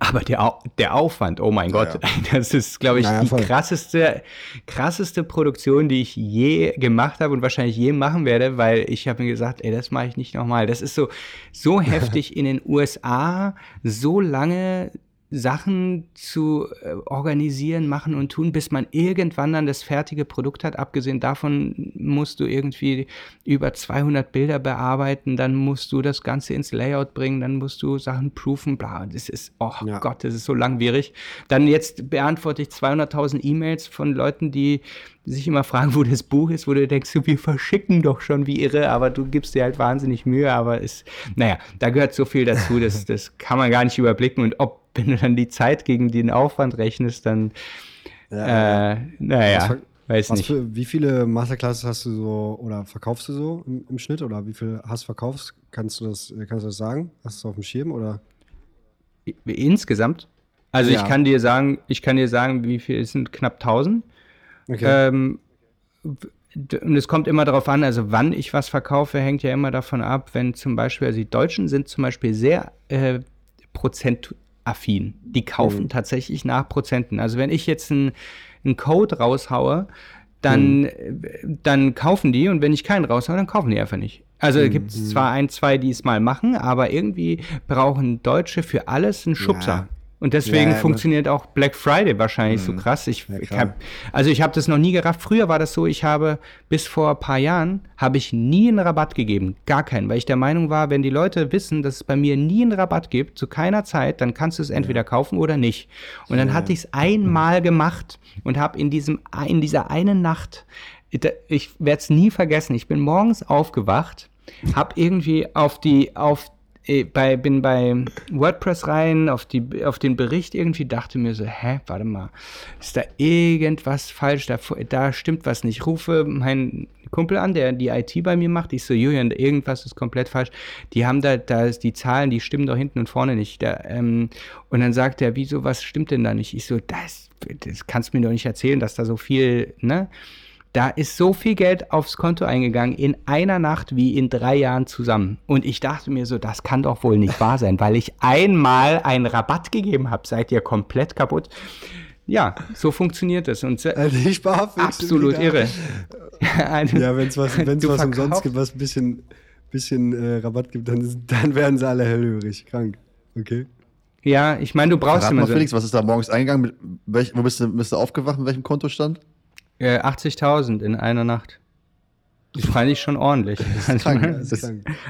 aber der, der Aufwand, oh mein Gott, das ist, glaube ich, Naja, die voll. krasseste, krasseste Produktion, die ich je gemacht habe und wahrscheinlich je machen werde, weil ich habe mir gesagt, ey, das mache ich nicht nochmal. Das ist so, so heftig in den USA, so lange Sachen zu äh, organisieren, machen und tun, bis man irgendwann dann das fertige Produkt hat. Abgesehen davon musst du irgendwie über 200 Bilder bearbeiten, dann musst du das Ganze ins Layout bringen, dann musst du Sachen proofen, bla. Das ist, oh Ja. Gott, das ist so langwierig. Dann jetzt beantworte ich 200.000 E-Mails von Leuten, die sich immer fragen, wo das Buch ist, wo du denkst, wir verschicken doch schon wie irre, aber du gibst dir halt wahnsinnig Mühe, aber es, naja, da gehört so viel dazu, das, das kann man gar nicht überblicken und ob, wenn du dann die Zeit gegen den Aufwand rechnest, dann, äh, naja, weiß Was nicht. für, wie viele Masterclasses hast du so oder verkaufst du so im, im Schnitt oder wie viel hast du verkaufst? Kannst du das, kannst du das sagen? Hast du es auf dem Schirm oder? Insgesamt? Also Ja. ich kann dir sagen, ich kann dir sagen, wie viel es sind knapp 1000. Okay. Ähm, und es kommt immer darauf an, also wann ich was verkaufe, hängt ja immer davon ab, wenn zum Beispiel, also die Deutschen sind zum Beispiel sehr äh, prozentaffin. Die kaufen tatsächlich nach Prozenten. Also wenn ich jetzt einen Code raushaue, dann, äh, dann kaufen die und wenn ich keinen raushaue, dann kaufen die einfach nicht. Also gibt es zwar ein, zwei, die es mal machen, aber irgendwie brauchen Deutsche für alles einen Schubser. Ja. Und deswegen Ja, ja, funktioniert auch Black Friday wahrscheinlich so krass. Ich, Ja, ich hab, also ich habe das noch nie gerafft. Früher war das so, ich habe bis vor ein paar Jahren habe ich nie einen Rabatt gegeben, gar keinen, weil ich der Meinung war, wenn die Leute wissen, dass es bei mir nie einen Rabatt gibt, zu keiner Zeit, dann kannst du es entweder kaufen oder nicht. Und dann hatte ich es einmal gemacht und habe in diesem in dieser einen Nacht ich werde es nie vergessen. Ich bin morgens aufgewacht, habe irgendwie auf die, auf äh, bei, bin bei WordPress rein, auf, die, auf den Bericht irgendwie, dachte mir so, hä, warte mal, ist da irgendwas falsch, da, da stimmt was nicht. Rufe meinen Kumpel an, der die IT bei mir macht, ich so, Julian, irgendwas ist komplett falsch. Die haben da, da die Zahlen, die stimmen doch hinten und vorne nicht. Da, ähm, und dann sagt er, wieso, was stimmt denn da nicht? Ich so, das, das kannst du mir doch nicht erzählen, dass da so viel, ne? Da ist so viel Geld aufs Konto eingegangen in einer Nacht wie in drei Jahren zusammen. Und ich dachte mir so, das kann doch wohl nicht wahr sein, weil ich einmal einen Rabatt gegeben habe. Seid ihr komplett kaputt? Ja, so funktioniert es. Und also die absolut irre. ja, wenn es was, wenn's was umsonst gibt, was ein bisschen, bisschen äh, Rabatt gibt, dann, dann werden sie alle hellhörig, krank. Okay. Ja, ich meine, du brauchst Verrat immer mal, so Felix, was ist da morgens eingegangen? Welch, wo bist du, bist du aufgewacht? Mit welchem Kontostand? Äh, 80.000 in einer Nacht. Das fand ich schon ordentlich. Also,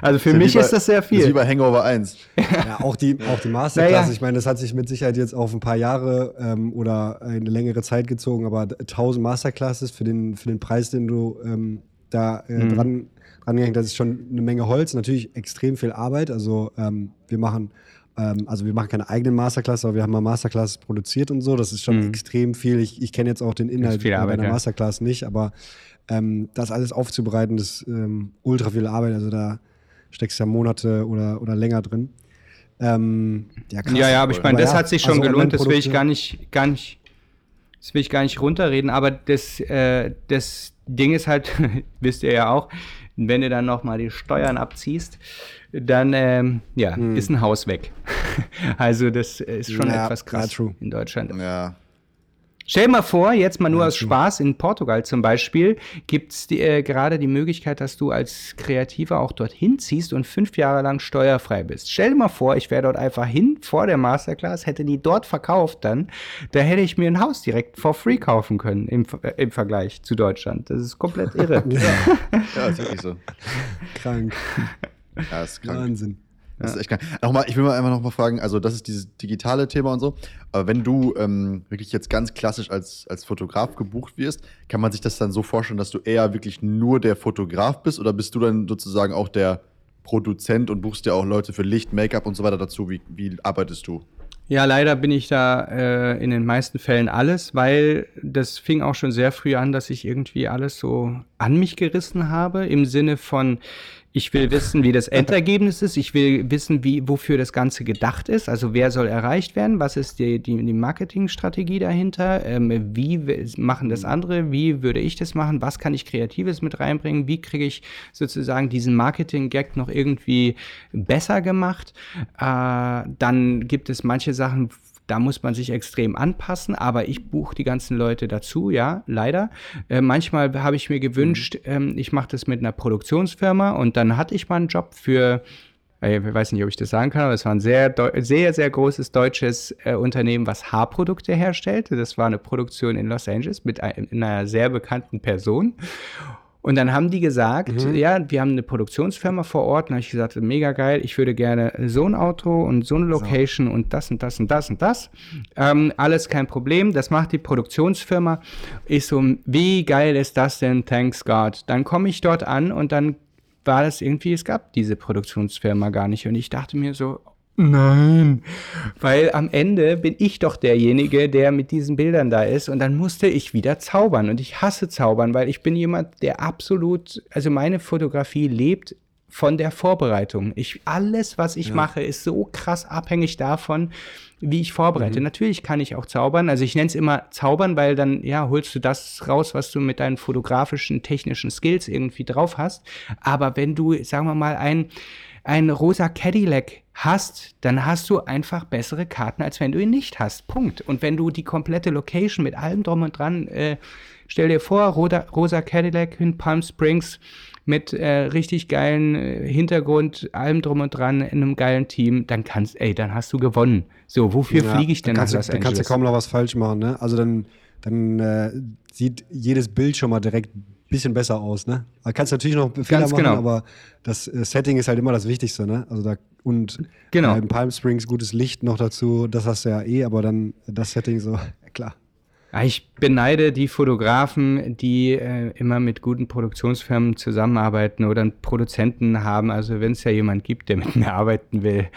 also, für mich ist das sehr viel. Das ist wie bei Hangover 1. Ja, auch die, auch die Masterclass, naja. ich meine, das hat sich mit Sicherheit jetzt auf ein paar Jahre ähm, oder eine längere Zeit gezogen, aber 1000 Masterclasses für den, für den Preis, den du ähm, da äh, mhm. dran, dran gehängt das ist schon eine Menge Holz, natürlich extrem viel Arbeit. Also ähm, wir machen ähm, also wir machen keine eigenen Masterclass, aber wir haben mal Masterclass produziert und so. Das ist schon mhm. extrem viel. Ich, ich kenne jetzt auch den Inhalt einer. Masterclass nicht, aber ähm, das alles aufzubereiten, ist ähm, ultra viel Arbeit. Also da steckst du ja Monate oder, oder länger drin. Ähm, ja, krass, ja, ja, aber ich meine, das ja, hat sich schon also gelohnt. Das will ich gar nicht, gar nicht, das will ich gar nicht runterreden. Aber das, äh, das Ding ist halt, wisst ihr ja auch, wenn du dann noch mal die Steuern abziehst, dann ähm, ja, hm. ist ein Haus weg. also das ist schon ja, etwas krass in Deutschland. Ja. Stell dir mal vor, jetzt mal nur ja, aus Spaß, in Portugal zum Beispiel gibt es äh, gerade die Möglichkeit, dass du als Kreativer auch dorthin ziehst und fünf Jahre lang steuerfrei bist. Stell dir mal vor, ich wäre dort einfach hin vor der Masterclass, hätte die dort verkauft dann, da hätte ich mir ein Haus direkt for free kaufen können im, äh, im Vergleich zu Deutschland. Das ist komplett irre. ja. ja, ist wirklich so. Krank. Ja, ist krank. Wahnsinn. Das ist echt krank. Nochmal, ich will mal einfach noch mal fragen, also das ist dieses digitale Thema und so, aber wenn du ähm, wirklich jetzt ganz klassisch als, als Fotograf gebucht wirst, kann man sich das dann so vorstellen, dass du eher wirklich nur der Fotograf bist oder bist du dann sozusagen auch der Produzent und buchst dir auch Leute für Licht, Make-up und so weiter dazu? Wie, wie arbeitest du? Ja, leider bin ich da äh, in den meisten Fällen alles, weil das fing auch schon sehr früh an, dass ich irgendwie alles so an mich gerissen habe, im Sinne von, ich will wissen, wie das Endergebnis ist. Ich will wissen, wie, wofür das Ganze gedacht ist. Also wer soll erreicht werden? Was ist die, die, die Marketingstrategie dahinter? Ähm, wie machen das andere? Wie würde ich das machen? Was kann ich Kreatives mit reinbringen? Wie kriege ich sozusagen diesen Marketing-Gag noch irgendwie besser gemacht? Äh, dann gibt es manche Sachen, da muss man sich extrem anpassen, aber ich buche die ganzen Leute dazu, ja, leider. Äh, manchmal habe ich mir gewünscht, mhm. ähm, ich mache das mit einer Produktionsfirma und dann hatte ich mal einen Job für äh, ich weiß nicht, ob ich das sagen kann, aber es war ein sehr, sehr, sehr großes deutsches äh, Unternehmen, was Haarprodukte herstellte. Das war eine Produktion in Los Angeles mit ein, einer sehr bekannten Person. Und dann haben die gesagt, mhm. ja, wir haben eine Produktionsfirma vor Ort. Und habe ich gesagt, mega geil, ich würde gerne so ein Auto und so eine Location so. und das und das und das und das. Ähm, alles kein Problem, das macht die Produktionsfirma. Ich so, wie geil ist das denn? Thanks God. Dann komme ich dort an und dann war das irgendwie, es gab diese Produktionsfirma gar nicht. Und ich dachte mir so, Nein, weil am Ende bin ich doch derjenige, der mit diesen Bildern da ist und dann musste ich wieder zaubern und ich hasse zaubern, weil ich bin jemand, der absolut, also meine Fotografie lebt von der Vorbereitung. Ich, alles, was ich ja. mache, ist so krass abhängig davon, wie ich vorbereite. Mhm. Natürlich kann ich auch zaubern. Also ich nenne es immer zaubern, weil dann, ja, holst du das raus, was du mit deinen fotografischen, technischen Skills irgendwie drauf hast. Aber wenn du, sagen wir mal, ein, ein rosa Cadillac hast, dann hast du einfach bessere Karten, als wenn du ihn nicht hast. Punkt. Und wenn du die komplette Location mit allem drum und dran, äh, stell dir vor, rosa, rosa Cadillac in Palm Springs mit äh, richtig geilen äh, Hintergrund, allem drum und dran, in einem geilen Team, dann kannst, ey, dann hast du gewonnen. So, wofür ja, fliege ich denn nach Los Angeles? Dann kannst du kaum noch was falsch machen, ne? Also dann, dann äh, sieht jedes Bild schon mal direkt bisschen besser aus, ne? Da kannst du natürlich noch Fehler Ganz machen, genau. aber das äh, Setting ist halt immer das Wichtigste, ne? Also da und genau. in Palm Springs gutes Licht noch dazu, das hast du ja eh, aber dann das Setting so, klar. Ich beneide die Fotografen, die äh, immer mit guten Produktionsfirmen zusammenarbeiten oder einen Produzenten haben. Also wenn es ja jemand gibt, der mit mir arbeiten will,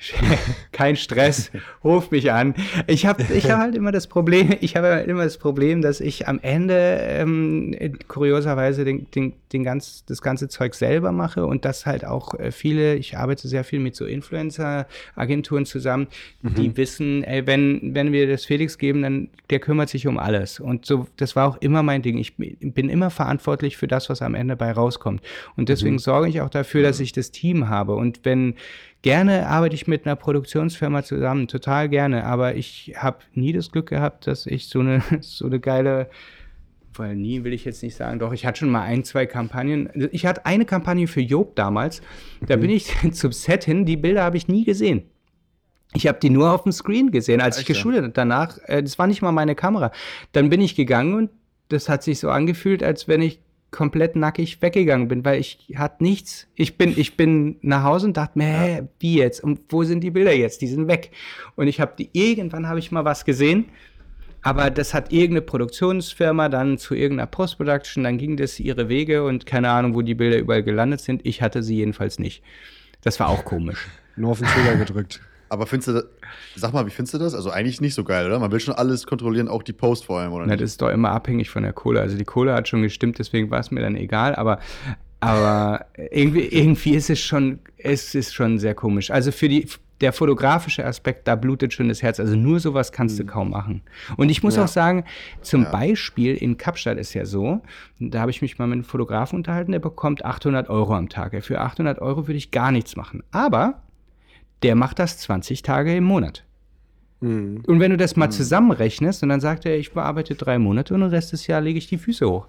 kein Stress, ruf mich an. Ich habe ich hab halt immer das Problem, ich habe halt immer das Problem, dass ich am Ende ähm, kurioserweise den, den, den ganz, das ganze Zeug selber mache und das halt auch äh, viele, ich arbeite sehr viel mit so Influencer-Agenturen zusammen, mhm. die wissen, ey, wenn, wenn wir das Felix geben, dann der kümmert sich um alles. Und so, das war auch immer mein Ding. Ich bin immer verantwortlich für das, was am Ende bei rauskommt. Und deswegen mhm. sorge ich auch dafür, dass ich das Team habe. Und wenn Gerne arbeite ich mit einer Produktionsfirma zusammen, total gerne, aber ich habe nie das Glück gehabt, dass ich so eine, so eine geile, weil nie will ich jetzt nicht sagen, doch, ich hatte schon mal ein, zwei Kampagnen. Ich hatte eine Kampagne für Job damals, da mhm. bin ich zum Set hin, die Bilder habe ich nie gesehen. Ich habe die nur auf dem Screen gesehen, als ich geschult habe. Danach, äh, das war nicht mal meine Kamera. Dann bin ich gegangen und das hat sich so angefühlt, als wenn ich komplett nackig weggegangen bin, weil ich hatte nichts. Ich bin, ich bin nach Hause und dachte mir, hä, wie jetzt? Und wo sind die Bilder jetzt? Die sind weg. Und ich habe die, irgendwann habe ich mal was gesehen, aber das hat irgendeine Produktionsfirma dann zu irgendeiner Post-Production, dann ging das ihre Wege und keine Ahnung, wo die Bilder überall gelandet sind. Ich hatte sie jedenfalls nicht. Das war auch komisch. Nur auf den Trigger gedrückt. Aber findest du, sag mal, wie findest du das? Also eigentlich nicht so geil, oder? Man will schon alles kontrollieren, auch die Post vor allem, oder? Na, das ist doch immer abhängig von der Kohle. Also die Kohle hat schon gestimmt, deswegen war es mir dann egal, aber, aber irgendwie, irgendwie ist es schon, es ist schon sehr komisch. Also für die, der fotografische Aspekt, da blutet schon das Herz. Also nur sowas kannst mhm. du kaum machen. Und ich muss ja. auch sagen, zum ja. Beispiel in Kapstadt ist ja so, da habe ich mich mal mit einem Fotografen unterhalten, der bekommt 800 Euro am Tag. Für 800 Euro würde ich gar nichts machen. Aber der macht das 20 Tage im Monat. Mhm. Und wenn du das mal mhm. zusammenrechnest und dann sagt er, ich bearbeite drei Monate und den Rest des Jahres lege ich die Füße hoch.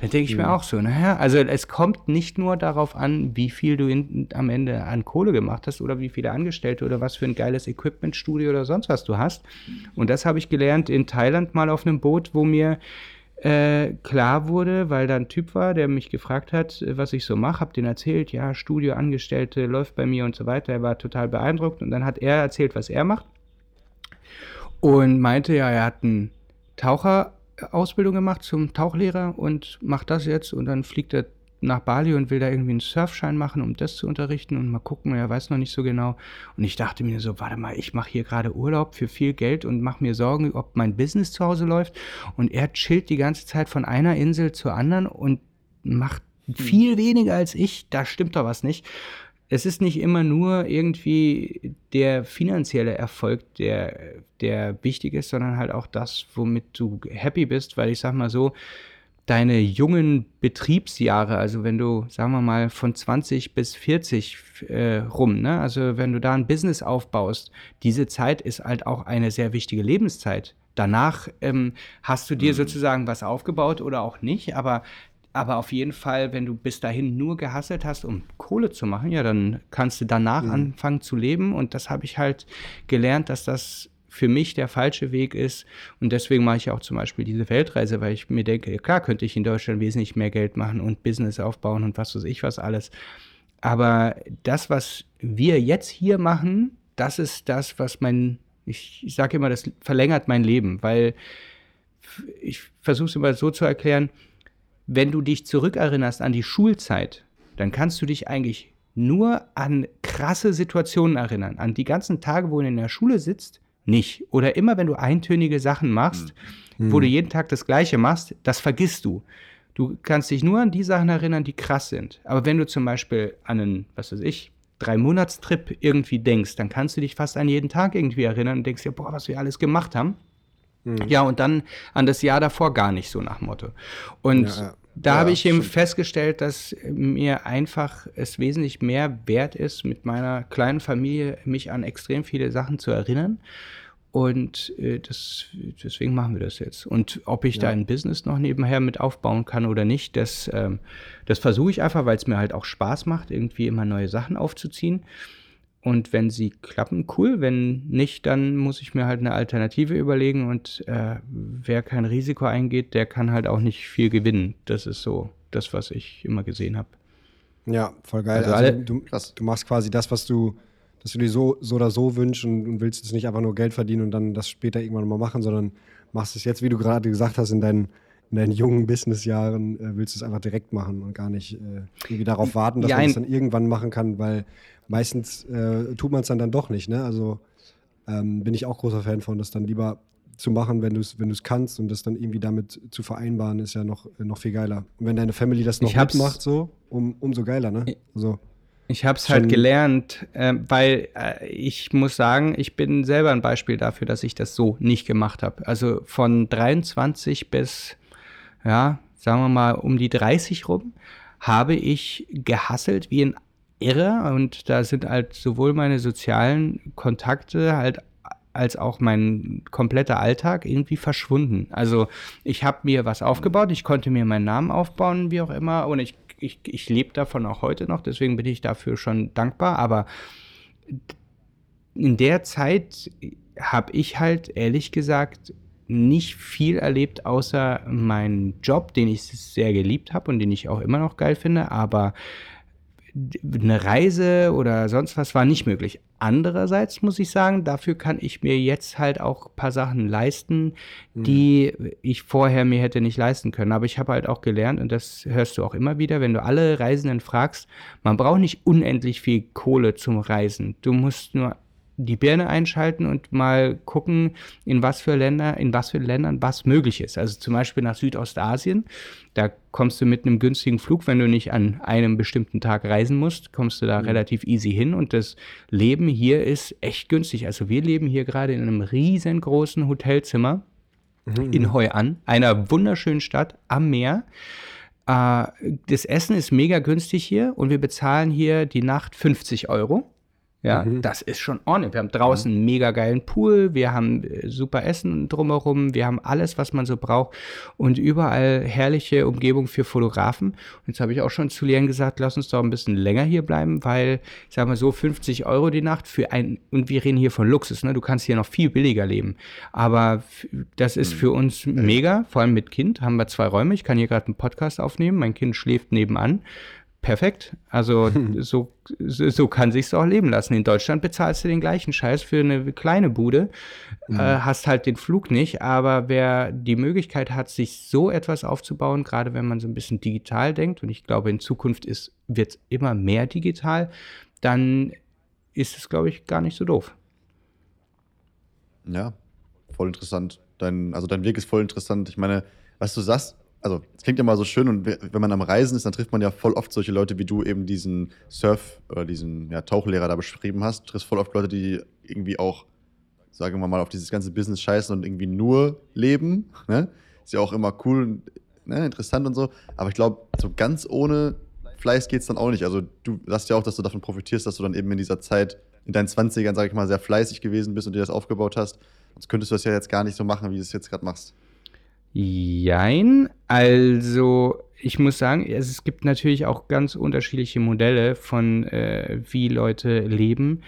Dann denke ich mhm. mir auch so, naja, also es kommt nicht nur darauf an, wie viel du in, am Ende an Kohle gemacht hast oder wie viele Angestellte oder was für ein geiles Equipmentstudio oder sonst was du hast. Und das habe ich gelernt in Thailand mal auf einem Boot, wo mir äh, klar wurde, weil da ein Typ war, der mich gefragt hat, was ich so mache, hab den erzählt, ja, Studio, Angestellte, läuft bei mir und so weiter. Er war total beeindruckt und dann hat er erzählt, was er macht und meinte, ja, er hat eine Taucherausbildung gemacht zum Tauchlehrer und macht das jetzt und dann fliegt er nach Bali und will da irgendwie einen Surfschein machen, um das zu unterrichten und mal gucken, er weiß noch nicht so genau. Und ich dachte mir so, warte mal, ich mache hier gerade Urlaub für viel Geld und mache mir Sorgen, ob mein Business zu Hause läuft. Und er chillt die ganze Zeit von einer Insel zur anderen und macht hm. viel weniger als ich. Da stimmt doch was nicht. Es ist nicht immer nur irgendwie der finanzielle Erfolg, der, der wichtig ist, sondern halt auch das, womit du happy bist, weil ich sag mal so, deine jungen Betriebsjahre, also wenn du, sagen wir mal, von 20 bis 40 äh, rum, ne? also wenn du da ein Business aufbaust, diese Zeit ist halt auch eine sehr wichtige Lebenszeit. Danach ähm, hast du dir mhm. sozusagen was aufgebaut oder auch nicht, aber aber auf jeden Fall, wenn du bis dahin nur gehasselt hast, um Kohle zu machen, ja, dann kannst du danach mhm. anfangen zu leben. Und das habe ich halt gelernt, dass das für mich der falsche Weg ist. Und deswegen mache ich auch zum Beispiel diese Weltreise, weil ich mir denke, klar könnte ich in Deutschland wesentlich mehr Geld machen und Business aufbauen und was weiß ich was alles. Aber das, was wir jetzt hier machen, das ist das, was mein, ich, ich sage immer, das verlängert mein Leben, weil ich versuche es immer so zu erklären, wenn du dich zurückerinnerst an die Schulzeit, dann kannst du dich eigentlich nur an krasse Situationen erinnern, an die ganzen Tage, wo du in der Schule sitzt nicht. Oder immer, wenn du eintönige Sachen machst, mhm. wo du jeden Tag das Gleiche machst, das vergisst du. Du kannst dich nur an die Sachen erinnern, die krass sind. Aber wenn du zum Beispiel an einen, was weiß ich, drei Monatstrip irgendwie denkst, dann kannst du dich fast an jeden Tag irgendwie erinnern und denkst dir, boah, was wir alles gemacht haben. Mhm. Ja, und dann an das Jahr davor gar nicht so nach Motto. Und ja, ja. Da ja, habe ich eben festgestellt, dass mir einfach es wesentlich mehr wert ist, mit meiner kleinen Familie mich an extrem viele Sachen zu erinnern und äh, das, deswegen machen wir das jetzt. Und ob ich ja. da ein Business noch nebenher mit aufbauen kann oder nicht, das, ähm, das versuche ich einfach, weil es mir halt auch Spaß macht, irgendwie immer neue Sachen aufzuziehen. Und wenn sie klappen, cool. Wenn nicht, dann muss ich mir halt eine Alternative überlegen. Und äh, wer kein Risiko eingeht, der kann halt auch nicht viel gewinnen. Das ist so das, was ich immer gesehen habe. Ja, voll geil. Also, also du, du machst quasi das, was du dass du dir so, so oder so wünschst und, und willst jetzt nicht einfach nur Geld verdienen und dann das später irgendwann mal machen, sondern machst es jetzt, wie du gerade gesagt hast, in deinen, in deinen jungen Businessjahren, äh, willst du es einfach direkt machen und gar nicht äh, irgendwie darauf warten, dass Ja, man es dann irgendwann machen kann, weil meistens äh, tut man es dann, dann doch nicht. Ne? Also ähm, bin ich auch großer Fan von, das dann lieber zu machen, wenn du es wenn du's kannst und das dann irgendwie damit zu vereinbaren, ist ja noch, noch viel geiler. Und wenn deine Family das noch mitmacht, so, um, umso geiler, ne? Also, Ich habe es halt gelernt, ähm, weil äh, ich muss sagen, ich bin selber ein Beispiel dafür, dass ich das so nicht gemacht habe. Also von 23 bis, ja, sagen wir mal um die 30 rum, habe ich gehasselt wie ein Irrer und da sind halt sowohl meine sozialen Kontakte halt als auch mein kompletter Alltag irgendwie verschwunden. Also ich habe mir was aufgebaut, ich konnte mir meinen Namen aufbauen, wie auch immer, und ich, ich, ich lebe davon auch heute noch, deswegen bin ich dafür schon dankbar, aber in der Zeit habe ich halt ehrlich gesagt nicht viel erlebt, außer meinen Job, den ich sehr geliebt habe und den ich auch immer noch geil finde, aber eine Reise oder sonst was war nicht möglich. Andererseits muss ich sagen, dafür kann ich mir jetzt halt auch ein paar Sachen leisten, die ich vorher mir hätte nicht leisten können. Aber ich habe halt auch gelernt, und das hörst du auch immer wieder, wenn du alle Reisenden fragst, man braucht nicht unendlich viel Kohle zum Reisen. Du musst nur die Birne einschalten und mal gucken, in was für Länder, in was für Ländern was möglich ist. Also zum Beispiel nach Südostasien, da kommst du mit einem günstigen Flug, wenn du nicht an einem bestimmten Tag reisen musst, kommst du da relativ easy hin und das Leben hier ist echt günstig. Also wir leben hier gerade in einem riesengroßen Hotelzimmer in Hoi An, einer wunderschönen Stadt am Meer. Äh, das Essen ist mega günstig hier und wir bezahlen hier die Nacht 50 Euro. Ja, das ist schon ordentlich. Wir haben draußen einen mega geilen Pool, wir haben äh, super Essen drumherum, wir haben alles, was man so braucht und überall herrliche Umgebung für Fotografen. Und jetzt habe ich auch schon zu Leon gesagt, lass uns doch ein bisschen länger hier bleiben, weil, ich sag mal so, 50 Euro die Nacht für ein, und wir reden hier von Luxus, ne? Du kannst hier noch viel billiger leben. Aber das ist für uns mega, vor allem mit Kind, haben wir zwei Räume. Ich kann hier gerade einen Podcast aufnehmen, mein Kind schläft nebenan. Perfekt. Also so, so, so kann sich's auch leben lassen. In Deutschland bezahlst du den gleichen Scheiß für eine kleine Bude, äh, hast halt den Flug nicht. Aber wer die Möglichkeit hat, sich so etwas aufzubauen, gerade wenn man so ein bisschen digital denkt, und ich glaube, in Zukunft ist wird immer mehr digital, dann ist es, glaube ich, gar nicht so doof. Ja, voll interessant. Dein, also dein Weg ist voll interessant. Ich meine, was du sagst, also es klingt ja mal so schön und we- wenn man am Reisen ist, dann trifft man ja voll oft solche Leute, wie du eben diesen Surf- oder diesen ja, Tauchlehrer da beschrieben hast. Du triffst voll oft Leute, die irgendwie auch, sagen wir mal, auf dieses ganze Business scheißen und irgendwie nur leben. Ne? Ist ja auch immer cool und ne, interessant und so. Aber ich glaube, so ganz ohne Fleiß geht es dann auch nicht. Also du sagst ja auch, dass du davon profitierst, dass du dann eben in dieser Zeit, in deinen 20ern, sag ich mal, sehr fleißig gewesen bist und dir das aufgebaut hast. Sonst könntest du das ja jetzt gar nicht so machen, wie du es jetzt gerade machst. Jein, also ich muss sagen, es, gibt natürlich auch ganz unterschiedliche Modelle von, äh, wie Leute leben.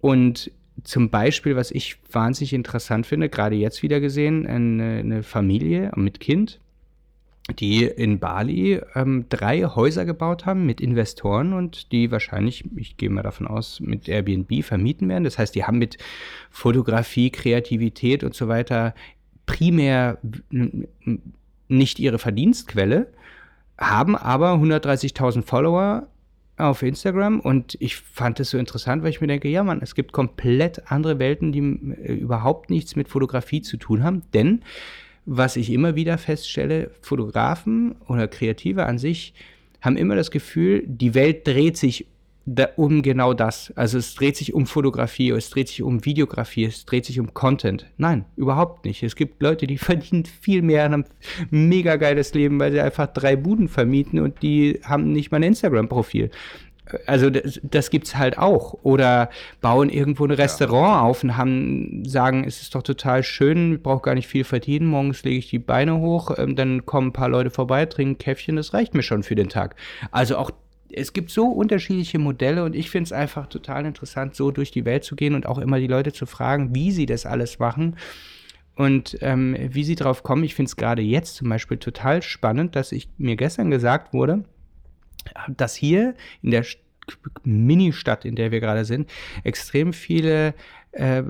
Und zum Beispiel, was ich wahnsinnig interessant finde, gerade jetzt wieder gesehen, eine, eine Familie mit Kind, die in Bali ähm, drei Häuser gebaut haben mit Investoren und die wahrscheinlich, ich gehe mal davon aus, mit Airbnb vermieten werden. Das heißt, die haben mit Fotografie, Kreativität und so weiter primär nicht ihre Verdienstquelle, haben aber 130.000 Follower auf Instagram und ich fand es so interessant, weil ich mir denke, ja Mann, es gibt komplett andere Welten, die äh, überhaupt nichts mit Fotografie zu tun haben, denn was ich immer wieder feststelle, Fotografen oder Kreative an sich haben immer das Gefühl, die Welt dreht sich da, um genau das. Also es dreht sich um Fotografie, es dreht sich um Videografie, es dreht sich um Content. Nein, überhaupt nicht. Es gibt Leute, die verdienen viel mehr und haben ein mega geiles Leben, weil sie einfach drei Buden vermieten und die haben nicht mal ein Instagram-Profil. Also das, das gibt's halt auch. Oder bauen irgendwo ein Restaurant auf und haben, sagen, es ist doch total schön, ich brauche gar nicht viel verdienen, morgens lege ich die Beine hoch, ähm, dann kommen ein paar Leute vorbei, trinken ein Käffchen, das reicht mir schon für den Tag. Also auch es gibt so unterschiedliche Modelle und ich finde es einfach total interessant, so durch die Welt zu gehen und auch immer die Leute zu fragen, wie sie das alles machen und ähm, wie sie drauf kommen. Ich finde es gerade jetzt zum Beispiel total spannend, dass ich mir gestern gesagt wurde, dass hier in der St- Mini-Stadt, in der wir gerade sind, extrem viele äh,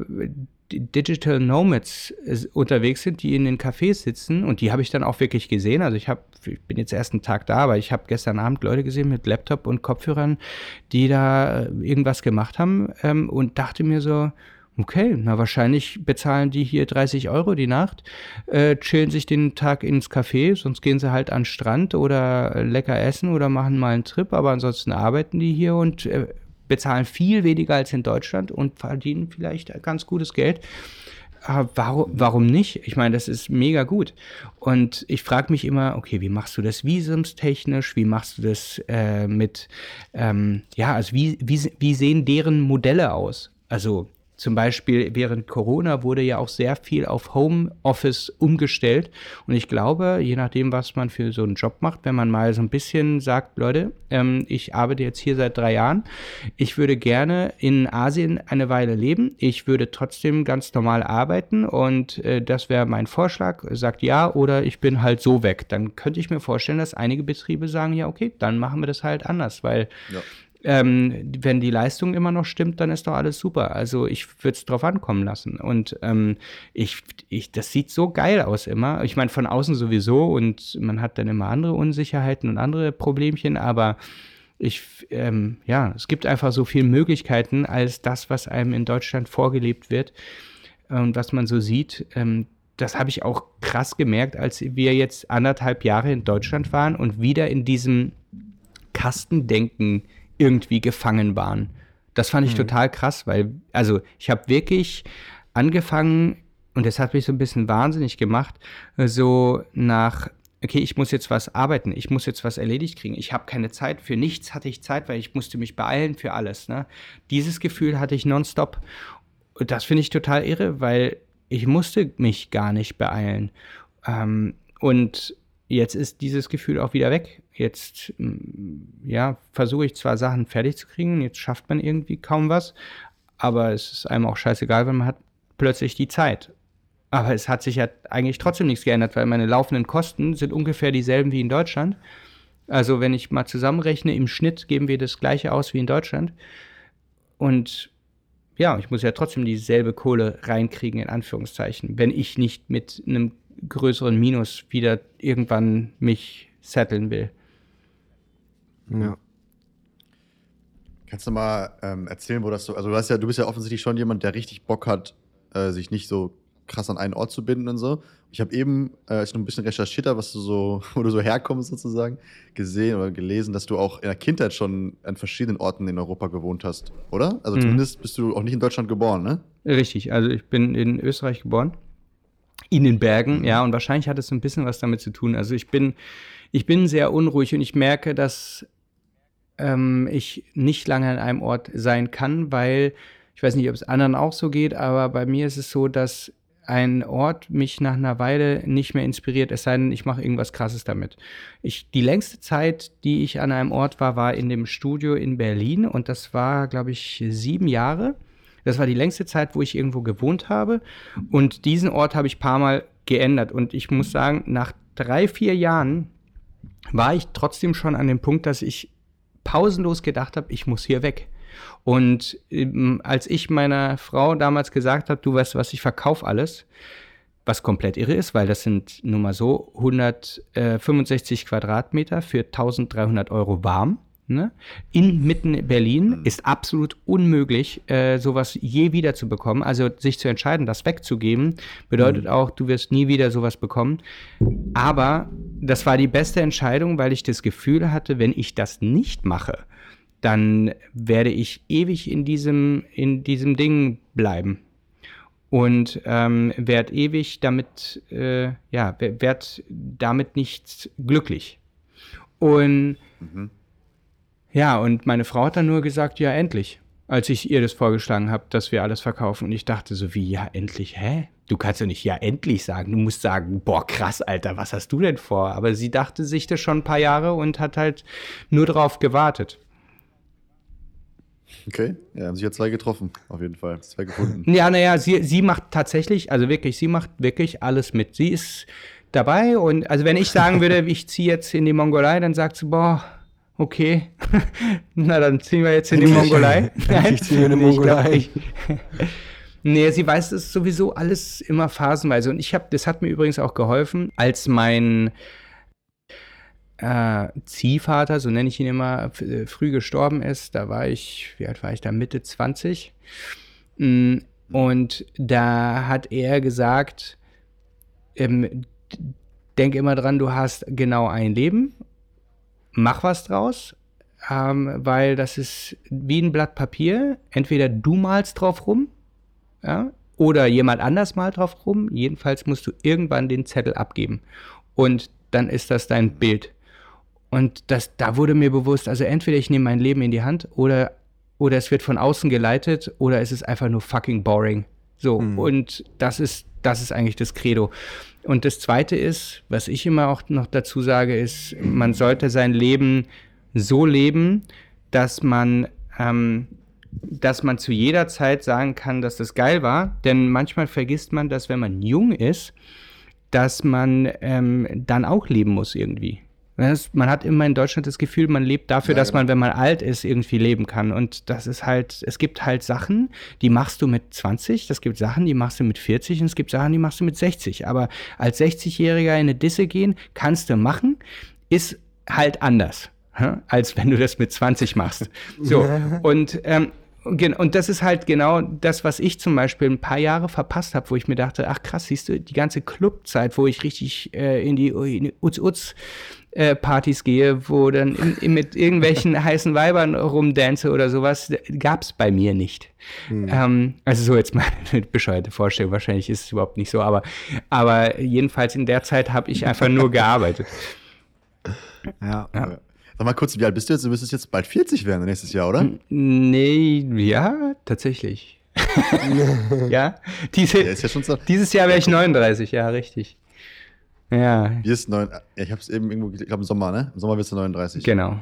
Digital Nomads äh, unterwegs sind, die in den Cafés sitzen und die habe ich dann auch wirklich gesehen. Also ich habe, ich bin jetzt erst einen Tag da, aber ich habe gestern Abend Leute gesehen mit Laptop und Kopfhörern, die da äh, irgendwas gemacht haben ähm, und dachte mir so, Okay, na wahrscheinlich bezahlen die hier 30 Euro die Nacht, äh, chillen sich den Tag ins Café, sonst gehen sie halt an den Strand oder lecker essen oder machen mal einen Trip, aber ansonsten arbeiten die hier und äh, bezahlen viel weniger als in Deutschland und verdienen vielleicht ganz gutes Geld. Warum, warum nicht? Ich meine, das ist mega gut. Und ich frage mich immer, okay, wie machst du das visumstechnisch? Wie machst du das äh, mit, ähm, ja, also wie, wie, wie sehen deren Modelle aus? Also zum Beispiel während Corona wurde ja auch sehr viel auf Homeoffice umgestellt. Und ich glaube, je nachdem, was man für so einen Job macht, wenn man mal so ein bisschen sagt, Leute, ähm, ich arbeite jetzt hier seit drei Jahren, ich würde gerne in Asien eine Weile leben, ich würde trotzdem ganz normal arbeiten und äh, das wäre mein Vorschlag, sagt ja oder ich bin halt so weg. Dann könnte ich mir vorstellen, dass einige Betriebe sagen, ja, okay, dann machen wir das halt anders, weil ja ähm, wenn die Leistung immer noch stimmt, dann ist doch alles super. Also ich würde es drauf ankommen lassen. Und ähm, ich, ich, das sieht so geil aus immer. Ich meine, von außen sowieso und man hat dann immer andere Unsicherheiten und andere Problemchen, aber ich, ähm, ja, es gibt einfach so viele Möglichkeiten als das, was einem in Deutschland vorgelebt wird und was man so sieht. Ähm, das habe ich auch krass gemerkt, als wir jetzt anderthalb Jahre in Deutschland waren und wieder in diesem Kastendenken irgendwie gefangen waren. Das fand ich mhm. total krass, weil, also ich habe wirklich angefangen, und das hat mich so ein bisschen wahnsinnig gemacht, so nach, okay, ich muss jetzt was arbeiten, ich muss jetzt was erledigt kriegen, ich habe keine Zeit, für nichts hatte ich Zeit, weil ich musste mich beeilen für alles. Ne? Dieses Gefühl hatte ich nonstop. Und das finde ich total irre, weil ich musste mich gar nicht beeilen. Ähm, und jetzt ist dieses Gefühl auch wieder weg. Jetzt, mm, ja, versuche ich zwar Sachen fertig zu kriegen, jetzt schafft man irgendwie kaum was, aber es ist einem auch scheißegal, wenn man hat plötzlich die Zeit. Aber es hat sich ja eigentlich trotzdem nichts geändert, weil meine laufenden Kosten sind ungefähr dieselben wie in Deutschland. Also wenn ich mal zusammenrechne, im Schnitt geben wir das gleiche aus wie in Deutschland. Und ja, ich muss ja trotzdem dieselbe Kohle reinkriegen, in Anführungszeichen, wenn ich nicht mit einem größeren Minus wieder irgendwann mich setteln will. Ja. Kannst du mal ähm, erzählen, wo das so, also du, hast ja, du bist ja offensichtlich schon jemand, der richtig Bock hat, äh, sich nicht so krass an einen Ort zu binden und so. Ich habe eben, äh, als ich noch ein bisschen recherchiert habe, was du so, wo du so herkommst sozusagen, gesehen oder gelesen, dass du auch in der Kindheit schon an verschiedenen Orten in Europa gewohnt hast, oder? Also mhm. zumindest bist du auch nicht in Deutschland geboren, ne? Richtig, also ich bin in Österreich geboren in den Bergen, mhm. ja, und wahrscheinlich hat es so ein bisschen was damit zu tun. Also ich bin, ich bin sehr unruhig und ich merke, dass ähm, ich nicht lange an einem Ort sein kann, weil ich weiß nicht, ob es anderen auch so geht, aber bei mir ist es so, dass ein Ort mich nach einer Weile nicht mehr inspiriert, es sei denn, ich mache irgendwas Krasses damit. Ich, die längste Zeit, die ich an einem Ort war, war in dem Studio in Berlin und das war, glaube ich, sieben Jahre. Das war die längste Zeit, wo ich irgendwo gewohnt habe. Und diesen Ort habe ich ein paar Mal geändert. Und ich muss sagen, nach drei, vier Jahren war ich trotzdem schon an dem Punkt, dass ich pausenlos gedacht habe, ich muss hier weg. Und ähm, als ich meiner Frau damals gesagt habe, du weißt was, ich verkaufe alles, was komplett irre ist, weil das sind nun mal so 165 Quadratmeter für 1300 Euro warm. Ne? In mitten Berlin mhm. ist absolut unmöglich, äh, sowas je wieder zu bekommen. Also sich zu entscheiden, das wegzugeben, bedeutet mhm. auch, du wirst nie wieder sowas bekommen. Aber das war die beste Entscheidung, weil ich das Gefühl hatte, wenn ich das nicht mache, dann werde ich ewig in diesem, in diesem Ding bleiben. Und ähm, werde ewig damit, äh, ja, werde damit nicht glücklich. Und mhm ja, und meine Frau hat dann nur gesagt, ja, endlich, als ich ihr das vorgeschlagen habe, dass wir alles verkaufen. Und ich dachte so, wie, ja, endlich, hä? Du kannst ja nicht ja endlich sagen. Du musst sagen, boah, krass, Alter, was hast du denn vor? Aber sie dachte sich das schon ein paar Jahre und hat halt nur darauf gewartet. Okay, ja, haben sich ja zwei getroffen, auf jeden Fall. Zwei gefunden. Ja, naja, sie, sie macht tatsächlich, also wirklich, sie macht wirklich alles mit. Sie ist dabei und also wenn ich sagen würde, ich ziehe jetzt in die Mongolei, dann sagt sie, boah, okay, na dann ziehen wir jetzt in die Mongolei. Nein, ich ziehe in die Mongolei. Ich Nee, sie weiß es sowieso alles immer phasenweise. Und ich habe, das hat mir übrigens auch geholfen, als mein äh, Ziehvater, so nenne ich ihn immer, äh, früh gestorben ist. Da war ich, wie alt war ich da? Mitte 20. Mm, und da hat er gesagt, ähm, denk immer dran, du hast genau ein Leben, mach was draus, ähm, weil das ist wie ein Blatt Papier. Entweder du malst drauf rum, ja, oder jemand anders malt drauf rum. Jedenfalls musst du irgendwann den Zettel abgeben. Und dann ist das dein Bild. Und das, da wurde mir bewusst, also entweder ich nehme mein Leben in die Hand oder, oder es wird von außen geleitet oder es ist einfach nur fucking boring. So, mhm. und das ist, das ist eigentlich das Credo. Und das zweite ist, was ich immer auch noch dazu sage, ist, man sollte sein Leben so leben, dass man, ähm, dass man zu jeder Zeit sagen kann, dass das geil war. Denn manchmal vergisst man, dass wenn man jung ist, dass man ähm, dann auch leben muss irgendwie. Das, man hat immer in Deutschland das Gefühl, man lebt dafür, ja, dass genau. man, wenn man alt ist, irgendwie leben kann. Und das ist halt, es gibt halt Sachen, die machst du mit 20, es gibt Sachen, die machst du mit 40 und es gibt Sachen, die machst du mit 60. Aber als 60-Jähriger in eine Disse gehen, kannst du machen, ist halt anders, als wenn du das mit 20 machst. So, und ähm, und das ist halt genau das, was ich zum Beispiel ein paar Jahre verpasst habe, wo ich mir dachte, ach krass, siehst du, die ganze Clubzeit, wo ich richtig äh, in die, in die Uz-Uz äh, Partys gehe, wo dann in, in, mit irgendwelchen heißen Weibern rumdance oder sowas, gab es bei mir nicht. Hm. Ähm, also so jetzt mal eine bescheuerte Vorstellung, wahrscheinlich ist es überhaupt nicht so, aber, aber jedenfalls in der Zeit habe ich einfach nur gearbeitet. Ja. ja. Sag mal kurz, wie alt bist du jetzt? Du müsstest jetzt bald 40 werden nächstes Jahr, oder? Nee, ja, tatsächlich. ja, diese, ja so. dieses Jahr wäre ich 39, ja, richtig. Ja. Wie ist neun? Ich habe es eben irgendwo, ich glaube im Sommer, ne? Im Sommer wirst du 39. Genau.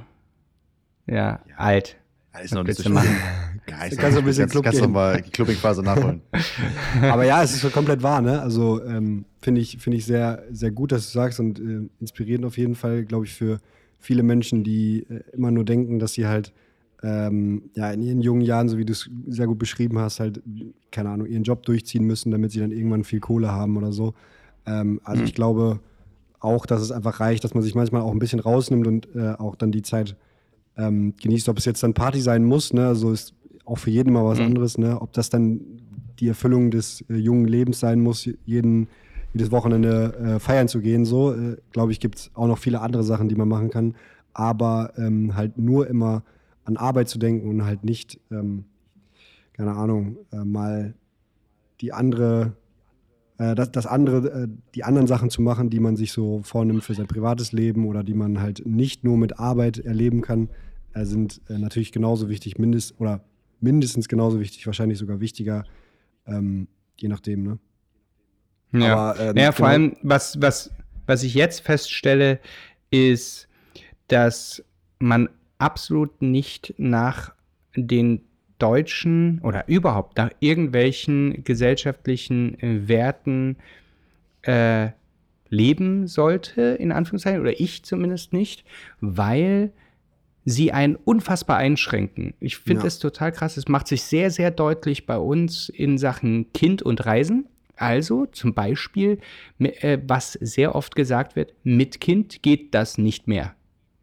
Ja, ja. alt. Ja, ist noch nicht so schlimm. Ja, ich kannst du ein bisschen Club kannst, kannst mal die Clubbing-Phase nachholen. Aber ja, es ist schon komplett wahr, ne? Also ähm, finde ich, find ich sehr, sehr gut, dass du sagst und äh, inspirierend auf jeden Fall, glaube ich, für viele Menschen, die äh, immer nur denken, dass sie halt ähm, ja, in ihren jungen Jahren, so wie du es sehr gut beschrieben hast, halt, keine Ahnung, ihren Job durchziehen müssen, damit sie dann irgendwann viel Kohle haben oder so. Ähm, also mhm. ich glaube auch, dass es einfach reicht, dass man sich manchmal auch ein bisschen rausnimmt und äh, auch dann die Zeit ähm, genießt. Ob es jetzt dann Party sein muss, ne? also ist auch für jeden mal was mhm. anderes. Ne? Ob das dann die Erfüllung des äh, jungen Lebens sein muss, jeden, jedes Wochenende äh, feiern zu gehen. So, äh, glaube ich, gibt es auch noch viele andere Sachen, die man machen kann. Aber ähm, halt nur immer an Arbeit zu denken und halt nicht, ähm, keine Ahnung, äh, mal die andere das, das andere, äh, die anderen Sachen zu machen, die man sich so vornimmt für sein privates Leben oder die man halt nicht nur mit Arbeit erleben kann, äh, sind äh, natürlich genauso wichtig, mindest oder mindestens genauso wichtig, wahrscheinlich sogar wichtiger, ähm, je nachdem, ne? Ja, Aber, ähm, naja, vor genau allem, was, was, was ich jetzt feststelle, ist, dass man absolut nicht nach den deutschen oder überhaupt nach irgendwelchen gesellschaftlichen äh, Werten äh, leben sollte, in Anführungszeichen, oder ich zumindest nicht, weil sie einen unfassbar einschränken. Ich finde ja. total krass. Es macht sich sehr, sehr deutlich bei uns in Sachen Kind und Reisen. Also zum Beispiel, äh, was sehr oft gesagt wird, mit Kind geht das nicht mehr.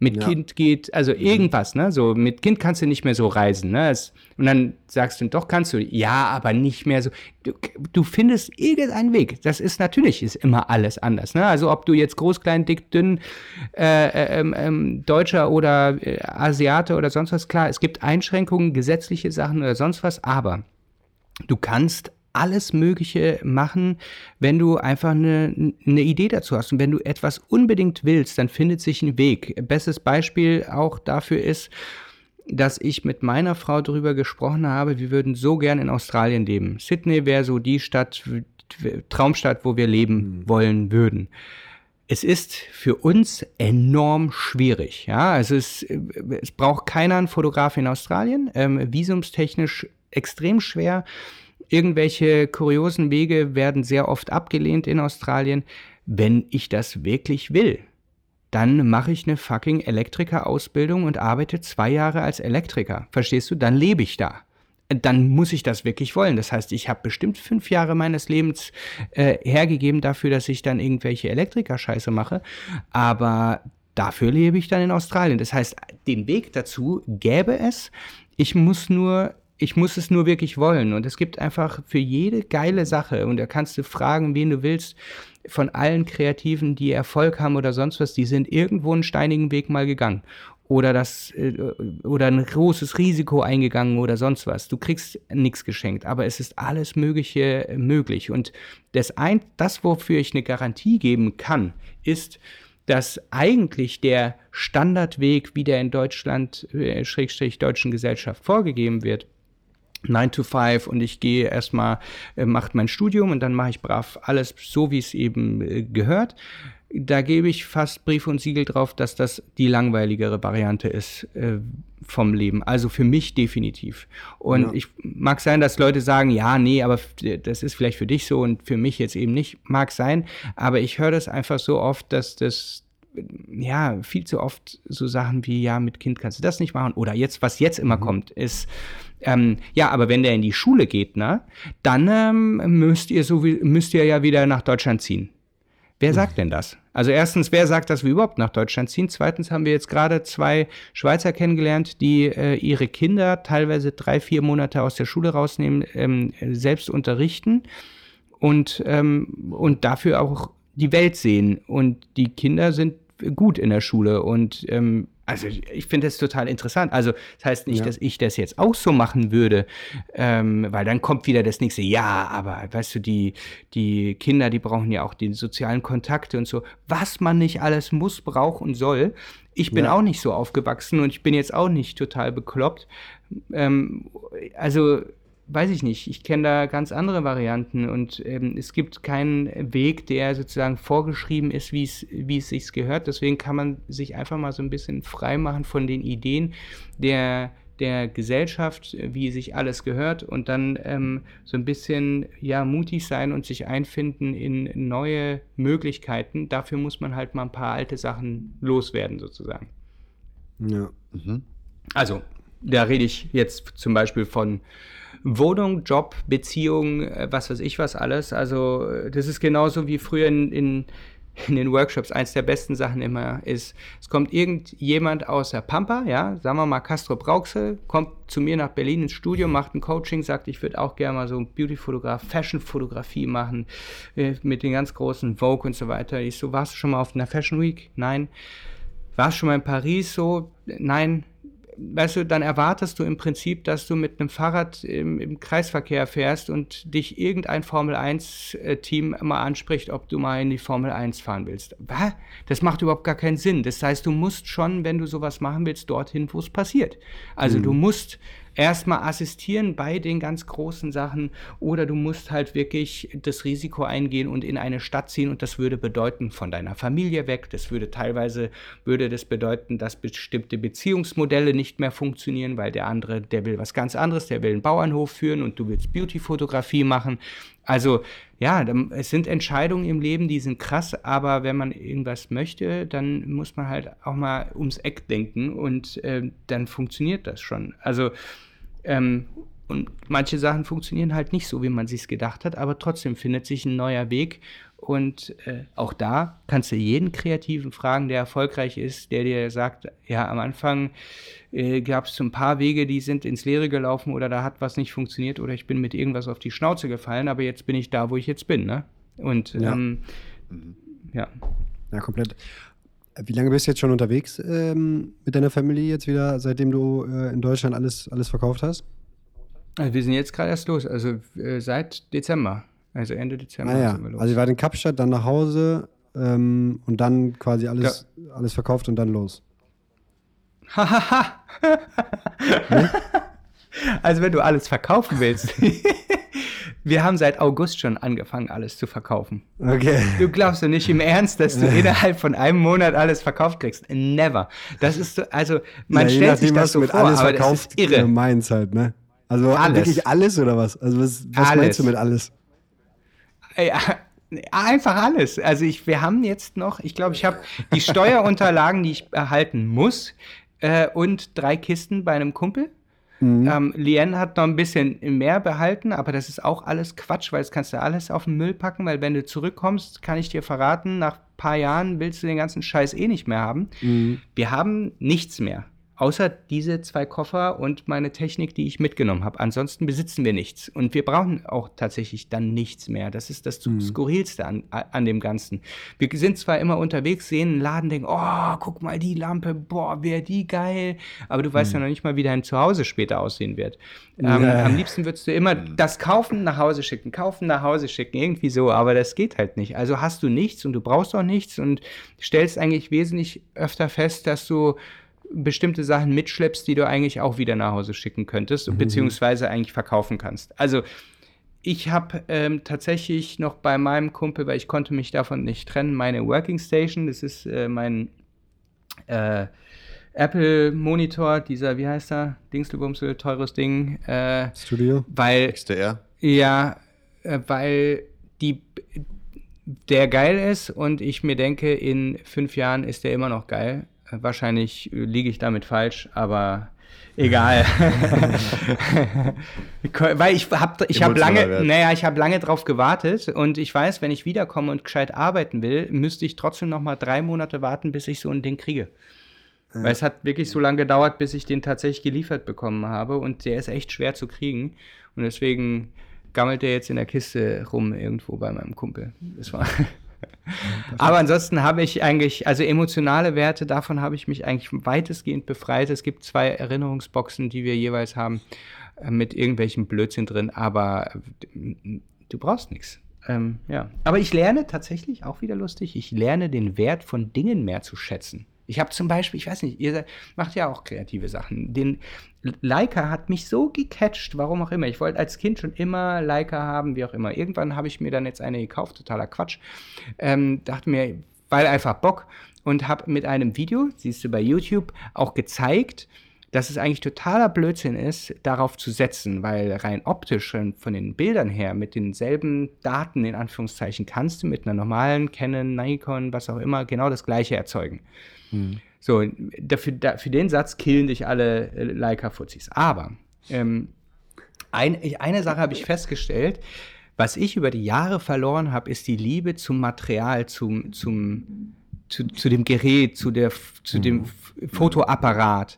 Mit ja. Kind geht, also mhm. irgendwas, ne? So, mit Kind kannst du nicht mehr so reisen, ne? Es, und dann sagst du, doch kannst du, ja, aber nicht mehr so. Du, du, findest irgendeinen Weg. Das ist natürlich, ist immer alles anders, ne? Also ob du jetzt groß, klein, dick, dünn, äh, äh, ähm, ähm, Deutscher oder äh, Asiate oder sonst was, klar, es gibt Einschränkungen, gesetzliche Sachen oder sonst was, aber du kannst alles Mögliche machen, wenn du einfach eine, eine Idee dazu hast. Und wenn du etwas unbedingt willst, dann findet sich ein Weg. Bestes Beispiel auch dafür ist, dass ich mit meiner Frau darüber gesprochen habe, wir würden so gern in Australien leben. Sydney wäre so die Stadt, Traumstadt, wo wir leben mhm. wollen würden. Es ist für uns enorm schwierig. Ja, es, es braucht keiner einen Fotograf in Australien. Ähm, visumstechnisch extrem schwer. Irgendwelche kuriosen Wege werden sehr oft abgelehnt in Australien. Wenn ich das wirklich will, dann mache ich eine fucking Elektrikerausbildung und arbeite zwei Jahre als Elektriker. Verstehst du? Dann lebe ich da. dann muss ich das wirklich wollen. Das heißt, ich habe bestimmt fünf Jahre meines Lebens äh, hergegeben dafür, dass ich dann irgendwelche Elektriker-Scheiße mache. Aber dafür lebe ich dann in Australien. Das heißt, den Weg dazu gäbe es. Ich muss nur ich muss es nur wirklich wollen. Und es gibt einfach für jede geile Sache, und da kannst du fragen, wen du willst, von allen Kreativen, die Erfolg haben oder sonst was, die sind irgendwo einen steinigen Weg mal gegangen oder das äh, oder ein großes Risiko eingegangen oder sonst was. Du kriegst nichts geschenkt, aber es ist alles Mögliche äh, möglich. Und das, ein, das, wofür ich eine Garantie geben kann, ist, dass eigentlich der Standardweg, wie der in Deutschland, äh, Schrägstrich deutschen Gesellschaft vorgegeben wird, 9 to 5 und ich gehe erstmal, äh, mache mein Studium und dann mache ich brav alles so, wie es eben äh, gehört da gebe ich fast Brief und Siegel drauf, dass das die langweiligere Variante ist äh, vom Leben. Also für mich definitiv. Und ja. ich mag sein, dass Leute sagen, ja, nee, aber das ist vielleicht für dich so und für mich jetzt eben nicht. Mag sein, aber ich höre das einfach so oft, dass das ja viel zu oft so Sachen wie ja mit Kind kannst du das nicht machen oder jetzt was jetzt immer mhm. kommt ist ähm, ja, aber wenn der in die Schule geht, ne, dann ähm, müsst ihr so wie, müsst ihr ja wieder nach Deutschland ziehen. Wer sagt denn das? Also erstens, wer sagt, dass wir überhaupt nach Deutschland ziehen? Zweitens haben wir jetzt gerade zwei Schweizer kennengelernt, die äh, ihre Kinder teilweise drei, vier Monate aus der Schule rausnehmen, ähm, selbst unterrichten und, ähm, und dafür auch die Welt sehen. Und die Kinder sind gut in der Schule und ähm, also ich finde das total interessant. Also das heißt nicht, ja. dass ich das jetzt auch so machen würde, ähm, weil dann kommt wieder das nächste, ja, aber weißt du, die, die Kinder, die brauchen ja auch die sozialen Kontakte und so, was man nicht alles muss, braucht und soll. Ich bin ja. auch nicht so aufgewachsen und ich bin jetzt auch nicht total bekloppt. Ähm, also weiß ich nicht, ich kenne da ganz andere Varianten und ähm, es gibt keinen Weg, der sozusagen vorgeschrieben ist, wie es wie es sich gehört. Deswegen kann man sich einfach mal so ein bisschen frei machen von den Ideen der der Gesellschaft, wie sich alles gehört und dann ähm, so ein bisschen ja mutig sein und sich einfinden in neue Möglichkeiten. Dafür muss man halt mal ein paar alte Sachen loswerden sozusagen. Ja. Mhm. Also da rede ich jetzt zum Beispiel von Wohnung, Job, Beziehung, äh, was weiß ich was alles. Also äh, das ist genauso wie früher in, in, in den Workshops. Eins der besten Sachen immer ist, es kommt irgendjemand aus der Pampa, ja, sagen wir mal Castro Brauxel, kommt zu mir nach Berlin ins Studio, macht ein Coaching, sagt, ich würde auch gerne mal so Beauty-Fotograf, Fashion-Fotografie machen, äh, mit den ganz großen Vogue und so weiter. Ich so, warst du schon mal auf einer Fashion Week? Nein. Warst du schon mal in Paris? So, nein weißt du, dann erwartest du im Prinzip, dass du mit einem Fahrrad im, im Kreisverkehr fährst und dich irgendein Formel-1-Team mal anspricht, ob du mal in die Formel 1 fahren willst. Das macht überhaupt gar keinen Sinn. Das heißt, du musst schon, wenn du sowas machen willst, dorthin, wo es passiert. Also mhm. du musst erstmal assistieren bei den ganz großen Sachen oder du musst halt wirklich das Risiko eingehen und in eine Stadt ziehen und das würde bedeuten von deiner Familie weg. Das würde teilweise würde das bedeuten, dass bestimmte Beziehungsmodelle nicht mehr funktionieren, weil der andere, der will was ganz anderes, der will einen Bauernhof führen und du willst Beauty-Fotografie machen. Also ja, es sind Entscheidungen im Leben, die sind krass, aber wenn man irgendwas möchte, dann muss man halt auch mal ums Eck denken und äh, dann funktioniert das schon. Also ähm, und manche Sachen funktionieren halt nicht so, wie man sich gedacht hat, aber trotzdem findet sich ein neuer Weg. Und äh, auch da kannst du jeden Kreativen fragen, der erfolgreich ist, der dir sagt, ja, am Anfang äh, gab es so ein paar Wege, die sind ins Leere gelaufen oder da hat was nicht funktioniert oder ich bin mit irgendwas auf die Schnauze gefallen, aber jetzt bin ich da, wo ich jetzt bin. Ne? Und ja. Ähm, ja. Ja, komplett. Wie lange bist du jetzt schon unterwegs ähm, mit deiner Familie jetzt wieder, seitdem du äh, in Deutschland alles, alles verkauft hast? Also wir sind jetzt gerade erst los, also äh, seit Dezember, also Ende Dezember ah, ja. sind wir los. Also ihr wart in Kapstadt, dann nach Hause ähm, und dann quasi alles, ja. alles verkauft und dann los. Hahaha. Also wenn du alles verkaufen willst. Wir haben seit August schon angefangen, alles zu verkaufen. Okay. Du glaubst ja nicht im Ernst, dass du innerhalb von einem Monat alles verkauft kriegst. Never. Das ist so, also man ja, stellt nachdem, sich das so vor, alles aber verkauft, das ist irre. Meins halt, ne? Also alles. wirklich alles oder was? Also was, was alles. meinst du mit alles? Ja, einfach alles. Also ich, wir haben jetzt noch, ich glaube, ich habe die Steuerunterlagen, die ich erhalten muss, äh, und drei Kisten bei einem Kumpel. Mhm. Ähm, Lien hat noch ein bisschen mehr behalten, aber das ist auch alles Quatsch, weil das kannst du alles auf den Müll packen, weil wenn du zurückkommst, kann ich dir verraten, nach ein paar Jahren willst du den ganzen Scheiß eh nicht mehr haben. Mhm. Wir haben nichts mehr. Außer diese zwei Koffer und meine Technik, die ich mitgenommen habe. Ansonsten besitzen wir nichts. Und wir brauchen auch tatsächlich dann nichts mehr. Das ist das mhm. Skurrilste an, an dem Ganzen. Wir sind zwar immer unterwegs, sehen einen Laden, denken, oh, guck mal die Lampe, boah, wäre die geil. Aber du weißt mhm. ja noch nicht mal, wie dein Zuhause später aussehen wird. Ähm, ja. Am liebsten würdest du immer das kaufen, nach Hause schicken, kaufen, nach Hause schicken, irgendwie so. Aber das geht halt nicht. Also hast du nichts und du brauchst auch nichts und stellst eigentlich wesentlich öfter fest, dass du bestimmte Sachen mitschleppst, die du eigentlich auch wieder nach Hause schicken könntest, mhm. beziehungsweise eigentlich verkaufen kannst. Also ich habe ähm, tatsächlich noch bei meinem Kumpel, weil ich konnte mich davon nicht trennen, meine Working Station, das ist äh, mein äh, Apple Monitor, dieser, wie heißt er, Dingselbumsel, teures Ding. Äh, Studio? Weil, XDR? Ja, äh, weil die, der geil ist und ich mir denke, in fünf Jahren ist der immer noch geil. Wahrscheinlich liege ich damit falsch, aber egal. Weil ich habe ich hab lange, naja, ich habe lange drauf gewartet und ich weiß, wenn ich wiederkomme und gescheit arbeiten will, müsste ich trotzdem noch mal drei Monate warten, bis ich so ein Ding kriege. Weil es hat wirklich so lange gedauert, bis ich den tatsächlich geliefert bekommen habe und der ist echt schwer zu kriegen und deswegen gammelt der jetzt in der Kiste rum irgendwo bei meinem Kumpel. Das war aber ansonsten habe ich eigentlich, also emotionale Werte, davon habe ich mich eigentlich weitestgehend befreit. Es gibt zwei Erinnerungsboxen, die wir jeweils haben, äh, mit irgendwelchen Blödsinn drin, aber äh, du brauchst nichts. Ähm, ja. Aber ich lerne tatsächlich, auch wieder lustig, ich lerne den Wert von Dingen mehr zu schätzen. Ich habe zum Beispiel, ich weiß nicht, ihr macht ja auch kreative Sachen. Den Leica hat mich so gecatcht, warum auch immer. Ich wollte als Kind schon immer Leica haben, wie auch immer. Irgendwann habe ich mir dann jetzt eine gekauft, totaler Quatsch. Ähm, dachte mir, weil einfach Bock und habe mit einem Video, siehst du bei YouTube, auch gezeigt, dass es eigentlich totaler Blödsinn ist, darauf zu setzen, weil rein optisch von den Bildern her mit denselben Daten in Anführungszeichen kannst du mit einer normalen Canon, Nikon, was auch immer genau das gleiche erzeugen. Mhm. So, dafür, da, für den Satz killen dich alle äh, Leica-Fuzis. Aber ähm, ein, eine Sache habe ich festgestellt, was ich über die Jahre verloren habe, ist die Liebe zum Material, zum, zum zu, zu dem Gerät, zu, der, zu dem mhm. Fotoapparat.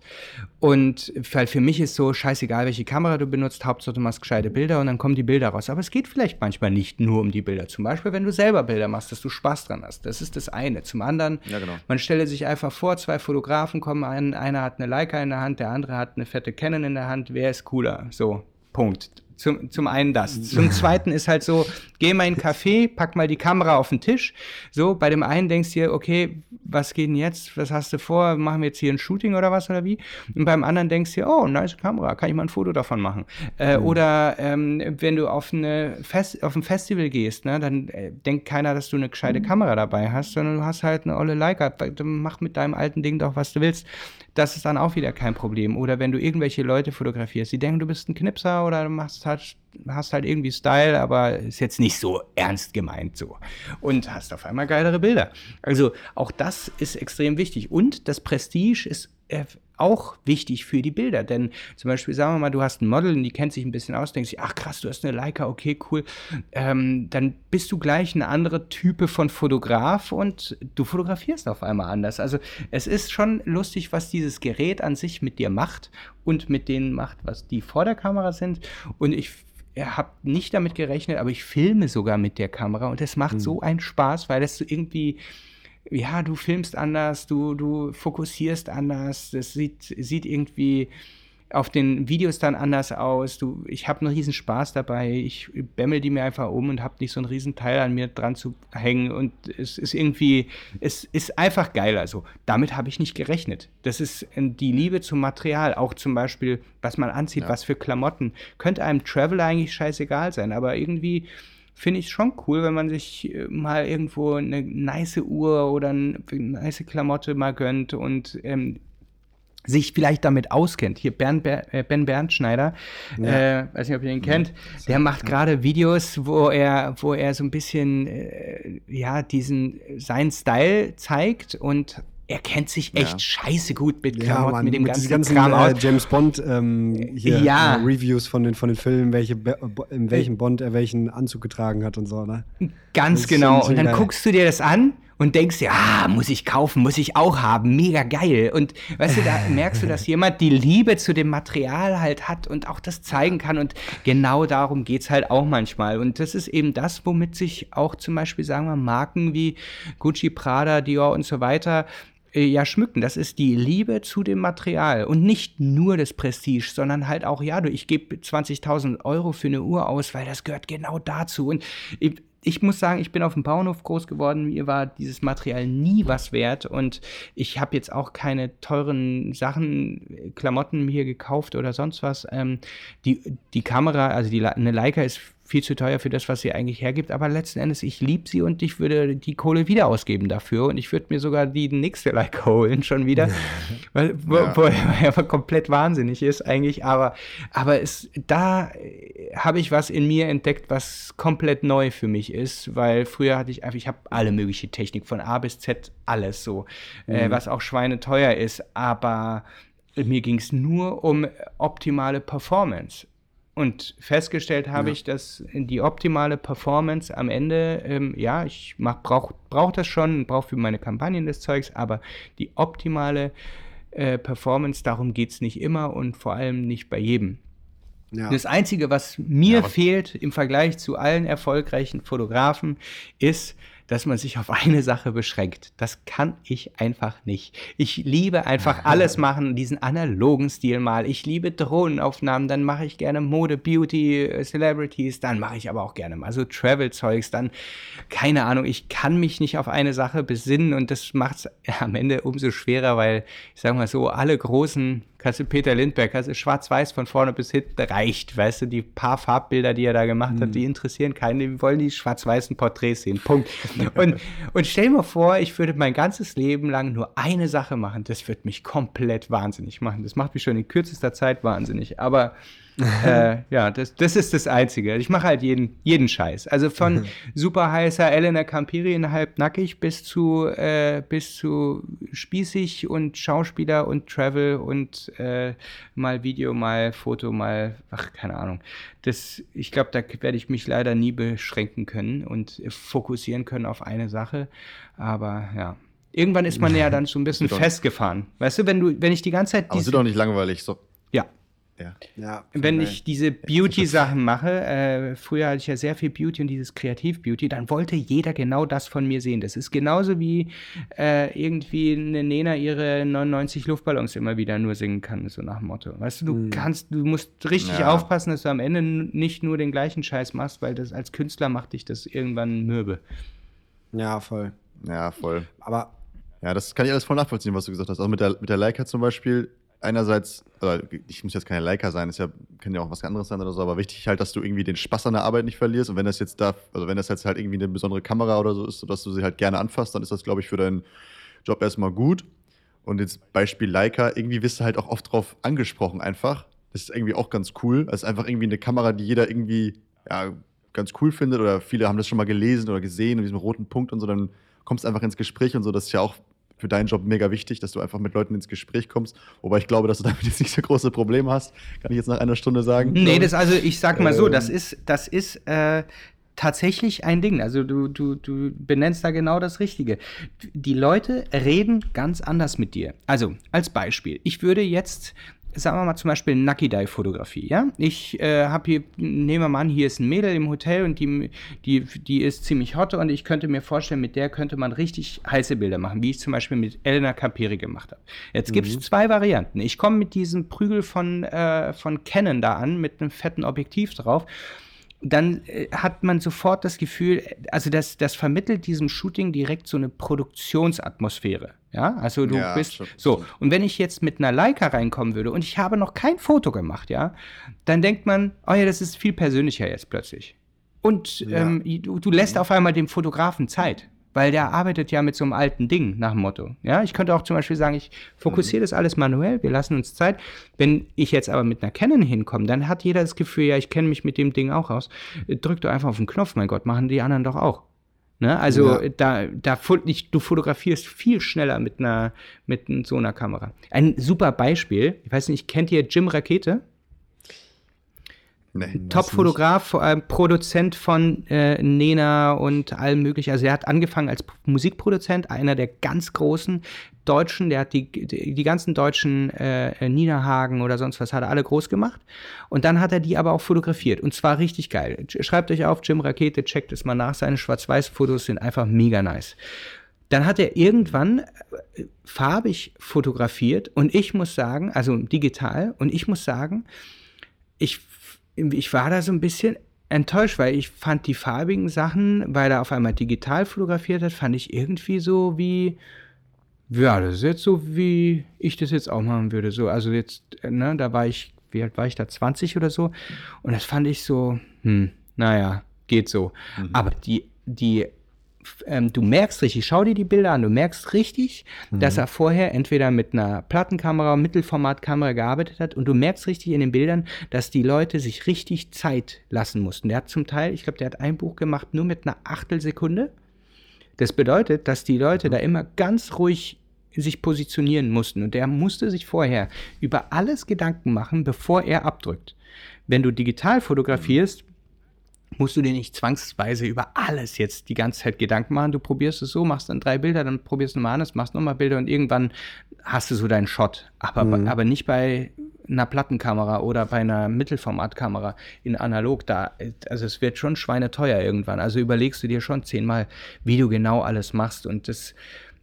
Und weil für mich ist so scheißegal, welche Kamera du benutzt, Hauptsache du machst gescheite Bilder und dann kommen die Bilder raus. Aber es geht vielleicht manchmal nicht nur um die Bilder. Zum Beispiel, wenn du selber Bilder machst, dass du Spaß dran hast. Das ist das eine. Zum anderen, ja, genau. man stelle sich einfach vor, zwei Fotografen kommen an, einer hat eine Leica in der Hand, der andere hat eine fette Canon in der Hand. Wer ist cooler? So, Punkt. Zum, zum einen das. Zum zweiten ist halt so, geh mal in einen Café, pack mal die Kamera auf den Tisch. So, bei dem einen denkst du dir, okay, was geht denn jetzt? Was hast du vor? Machen wir jetzt hier ein Shooting oder was oder wie? Und beim anderen denkst du dir, oh, nice Kamera, kann ich mal ein Foto davon machen? Äh, mhm. Oder ähm, wenn du auf, eine Fest auf ein Festival gehst, ne, dann äh, denkt keiner, dass du eine gescheite mhm. Kamera dabei hast, sondern du hast halt eine olle Leica. Mach mit deinem alten Ding doch, was du willst das ist dann auch wieder kein Problem. Oder wenn du irgendwelche Leute fotografierst, die denken, du bist ein Knipser oder machst halt, hast halt irgendwie Style, aber ist jetzt nicht so ernst gemeint so. Und hast auf einmal geilere Bilder. Also auch das ist extrem wichtig. Und das Prestige ist äh, auch wichtig für die Bilder. Denn zum Beispiel, sagen wir mal, du hast ein Model und die kennt sich ein bisschen aus, denkst du, ach krass, du hast eine Leica, okay, cool. Ähm, dann bist du gleich eine andere Type von Fotograf und du fotografierst auf einmal anders. Also es ist schon lustig, was dieses Gerät an sich mit dir macht und mit denen macht, was die vor der Kamera sind. Und ich habe nicht damit gerechnet, aber ich filme sogar mit der Kamera und es macht mhm. so einen Spaß, weil es so irgendwie ja, du filmst anders, du, du fokussierst anders, das sieht, sieht irgendwie auf den Videos dann anders aus. Du, ich habe einen riesen Spaß dabei. Ich bämmel die mir einfach um und habe nicht so einen riesen Teil an mir dran zu hängen. Und es ist irgendwie, es ist einfach geil. Also damit habe ich nicht gerechnet. Das ist die Liebe zum Material. Auch zum Beispiel, was man anzieht, ja. was für Klamotten. Könnte einem Traveler eigentlich scheißegal sein, aber irgendwie finde ich schon cool, wenn man sich äh, mal irgendwo eine nice Uhr oder eine nice Klamotte mal gönnt und ähm, sich vielleicht damit auskennt. Hier Bernd, äh, Ben Bernschneider, ja. äh, weiß nicht, ob ihr ihn kennt, der macht gerade Videos, wo er, wo er so ein bisschen, äh, ja, diesen, seinen Style zeigt und er kennt sich echt Ja. scheiße gut mit Ja, Klamotten, Mann, mit dem mit ganzen, ganzen Kram äh, aus. James Bond ähm, hier, Ja. äh, Reviews von den, von den Filmen, welche Be Bo- in welchem Bond er welchen Anzug getragen hat und so, ne? Ganz genau. Und dann geil. guckst du dir das an und denkst dir, ah, muss ich kaufen, muss ich auch haben, mega geil. Und weißt du, da merkst du, dass jemand die Liebe zu dem Material halt hat und auch das zeigen kann. Und genau darum geht's halt auch manchmal. Und das ist eben das, womit sich auch zum Beispiel, sagen wir, Marken wie Gucci, Prada, Dior und so weiter äh, ja schmücken. Das ist die Liebe zu dem Material und nicht nur das Prestige, sondern halt auch, ja, du, ich gebe 20.000 Euro für eine Uhr aus, weil das gehört genau dazu. Und ich, ich muss sagen, ich bin auf dem Bauernhof groß geworden. Mir war dieses Material nie was wert und ich habe jetzt auch keine teuren Sachen, äh, Klamotten mir gekauft oder sonst was. Ähm, die, die Kamera, also die, eine Leica ist viel zu teuer für das, was sie eigentlich hergibt, aber letzten Endes, ich liebe sie und ich würde die Kohle wieder ausgeben dafür. Und ich würde mir sogar die nächste Leica holen schon wieder, weil, Ja. wo er einfach komplett wahnsinnig ist eigentlich, aber, aber es, da äh, habe ich was in mir entdeckt, was komplett neu für mich ist, weil früher hatte ich einfach, ich habe alle mögliche Technik von A bis Z, alles so, äh, was auch schweineteuer ist, aber mir ging es nur um optimale Performance. Und festgestellt habe ich, dass die optimale Performance am Ende, ähm, ja, ich brauche brauch das schon, brauche für meine Kampagnen des Zeugs, aber die optimale äh, Performance, darum geht es nicht immer und vor allem nicht bei jedem. Ja. Das Einzige, was mir Ja, was- fehlt im Vergleich zu allen erfolgreichen Fotografen, ist, dass man sich auf eine Sache beschränkt. Das kann ich einfach nicht. Ich liebe einfach alles machen, diesen analogen Stil mal. Ich liebe Drohnenaufnahmen, dann mache ich gerne Mode, Beauty, äh, Celebrities, dann mache ich aber auch gerne mal so Travel-Zeugs, dann keine Ahnung, ich kann mich nicht auf eine Sache besinnen und das macht es am Ende umso schwerer, weil ich sage mal so, alle großen Kannst du Peter Lindbergh, also schwarz-weiß von vorne bis hinten reicht, weißt du, die paar Farbbilder, die er da gemacht hat, die interessieren keinen, die wollen die schwarz-weißen Porträts sehen, Punkt. Und, und stell dir mal vor, ich würde mein ganzes Leben lang nur eine Sache machen, das wird mich komplett wahnsinnig machen. Das macht mich schon in kürzester Zeit wahnsinnig, aber äh, ja, das, das ist das Einzige. Ich mache halt jeden, jeden Scheiß. Also von super heißer Elena Campiri in halb nackig bis zu, äh, bis zu spießig und Schauspieler und Travel und äh, mal Video, mal Foto, mal, ach, keine Ahnung. Das, ich glaube, da werde ich mich leider nie beschränken können und fokussieren können auf eine Sache. Aber ja. Irgendwann ist man ja dann so ein bisschen festgefahren. Weißt du, wenn du, wenn ich die ganze Zeit Aber diese- ist doch nicht langweilig. So. ja, Ja. ja. wenn ich diese Beauty-Sachen mache, äh, früher hatte ich ja sehr viel Beauty und dieses Kreativ-Beauty, dann wollte jeder genau das von mir sehen. Das ist genauso wie äh, irgendwie eine Nena ihre 99 Luftballons immer wieder nur singen kann, so nach dem Motto. Weißt du, du kannst, du musst richtig Ja. aufpassen, dass du am Ende nicht nur den gleichen Scheiß machst, weil das als Künstler macht dich das irgendwann mürbe. ja, voll. ja, voll. Aber Ja, das kann ich alles voll nachvollziehen, was du gesagt hast. Auch mit der, mit der Leica zum Beispiel. Einerseits, also ich muss jetzt keine Leica sein, ist ja, kann ja auch was anderes sein oder so, aber wichtig halt, dass du irgendwie den Spaß an der Arbeit nicht verlierst. Und wenn das jetzt da, also wenn das jetzt halt irgendwie eine besondere Kamera oder so ist, sodass du sie halt gerne anfasst, dann ist das, glaube ich, für deinen Job erstmal gut. Und jetzt Beispiel Leica, irgendwie wirst du halt auch oft drauf angesprochen einfach. Das ist irgendwie auch ganz cool. Das ist einfach irgendwie eine Kamera, die jeder irgendwie, ja, ganz cool findet oder viele haben das schon mal gelesen oder gesehen mit diesem roten Punkt und so, dann kommst du einfach ins Gespräch und so. Das ist ja auch für deinen Job mega wichtig, dass du einfach mit Leuten ins Gespräch kommst. Wobei ich glaube, dass du damit jetzt nicht so große Probleme hast. Kann ich jetzt nach einer Stunde sagen. Nee, das also, ich sag mal so, das Ähm. ist, das ist äh, tatsächlich ein Ding. Also du, du, du benennst da genau das Richtige. Die Leute reden ganz anders mit dir. Also, als Beispiel, ich würde jetzt. Sagen wir mal zum Beispiel Nucky-Dye-Fotografie, ja? Ich äh, habe hier, nehmen wir mal an, hier ist ein Mädel im Hotel und die, die, die ist ziemlich hot und ich könnte mir vorstellen, mit der könnte man richtig heiße Bilder machen, wie ich zum Beispiel mit Elena Capiri gemacht habe. Jetzt gibt es zwei Varianten. Ich komme mit diesem Prügel von, äh, von Canon da an, mit einem fetten Objektiv drauf dann äh, hat man sofort das Gefühl, also das, das vermittelt diesem Shooting direkt so eine Produktionsatmosphäre. Ja, also du Ja, bist stimmt, so. stimmt. Und wenn ich jetzt mit einer Leica reinkommen würde und ich habe noch kein Foto gemacht, ja, dann denkt man, oh ja, das ist viel persönlicher jetzt plötzlich. Und Ja. ähm, du, du lässt auf einmal dem Fotografen Zeit, weil der arbeitet ja mit so einem alten Ding nach dem Motto. Ja, ich könnte auch zum Beispiel sagen, ich fokussiere das alles manuell, wir lassen uns Zeit. Wenn ich jetzt aber mit einer Canon hinkomme, dann hat jeder das Gefühl, ja, ich kenne mich mit dem Ding auch aus. Drück doch einfach auf den Knopf, mein Gott, machen die anderen doch auch. Ne? Also Ja. da, da ich, du fotografierst viel schneller mit einer mit so einer Kamera. Ein super Beispiel, ich weiß nicht, kennt ihr Jim Rakete? Nee. Top-Fotograf, vor allem Produzent von äh, Nena und allem möglichen. Also er hat angefangen als Musikproduzent, einer der ganz großen Deutschen, der hat die, die, die ganzen deutschen äh, Nina Hagen oder sonst was hat er alle groß gemacht. Und dann hat er die aber auch fotografiert. Und zwar richtig geil. Schreibt euch auf, Jim Rakete, checkt es mal nach. Seine Schwarz-Weiß-Fotos sind einfach mega nice. Dann hat er irgendwann äh, farbig fotografiert und ich muss sagen, also digital, und ich muss sagen, ich, ich war da so ein bisschen enttäuscht, weil ich fand die farbigen Sachen, weil er auf einmal digital fotografiert hat, fand ich irgendwie so wie, ja, das ist jetzt so, wie ich das jetzt auch machen würde. So, also jetzt, ne, da war ich, wie alt war ich da, 20 oder so? Und das fand ich so, hm, naja, geht so. Aber die, die, ähm, du merkst richtig, schau dir die Bilder an, du merkst richtig, dass er vorher entweder mit einer Plattenkamera, Mittelformatkamera gearbeitet hat und du merkst richtig in den Bildern, dass die Leute sich richtig Zeit lassen mussten. Der hat zum Teil, ich glaube, der hat ein Buch gemacht nur mit einer Achtelsekunde. Das bedeutet, dass die Leute da immer ganz ruhig sich positionieren mussten und der musste sich vorher über alles Gedanken machen, bevor er abdrückt. Wenn du digital fotografierst, musst du dir nicht zwangsweise über alles jetzt die ganze Zeit Gedanken machen. Du probierst es so, machst dann drei Bilder, dann probierst du mal anders, machst nochmal Bilder und irgendwann hast du so deinen Shot. Aber, aber nicht bei einer Plattenkamera oder bei einer Mittelformatkamera in analog. Da, also es wird schon schweineteuer irgendwann. Also überlegst du dir schon zehnmal, wie du genau alles machst. Und das,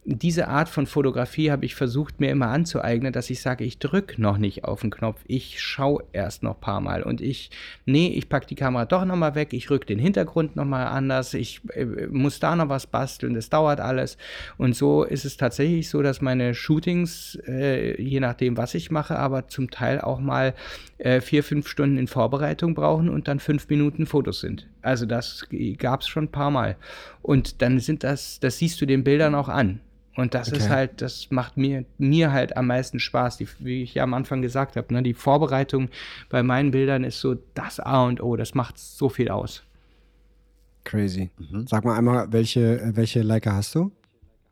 diese Art von Fotografie habe ich versucht, mir immer anzueignen, dass ich sage, ich drücke noch nicht auf den Knopf, ich schaue erst noch ein paar Mal und ich, nee, ich packe die Kamera doch nochmal weg, ich rück den Hintergrund nochmal anders, ich äh, muss da noch was basteln, das dauert alles. Und so ist es tatsächlich so, dass meine Shootings, äh, je nachdem, was ich mache, aber zum Teil auch mal äh, vier, fünf Stunden in Vorbereitung brauchen und dann fünf Minuten Fotos sind. Also das gab es schon ein paar Mal. Und dann sind das, das siehst du den Bildern auch an. Und das ist Okay. halt, das macht mir, mir halt am meisten Spaß, die, wie ich ja am Anfang gesagt habe. Ne, die Vorbereitung bei meinen Bildern ist so das A und O, das macht so viel aus. Crazy. Mhm. Sag mal einmal, welche, welche Leica hast du?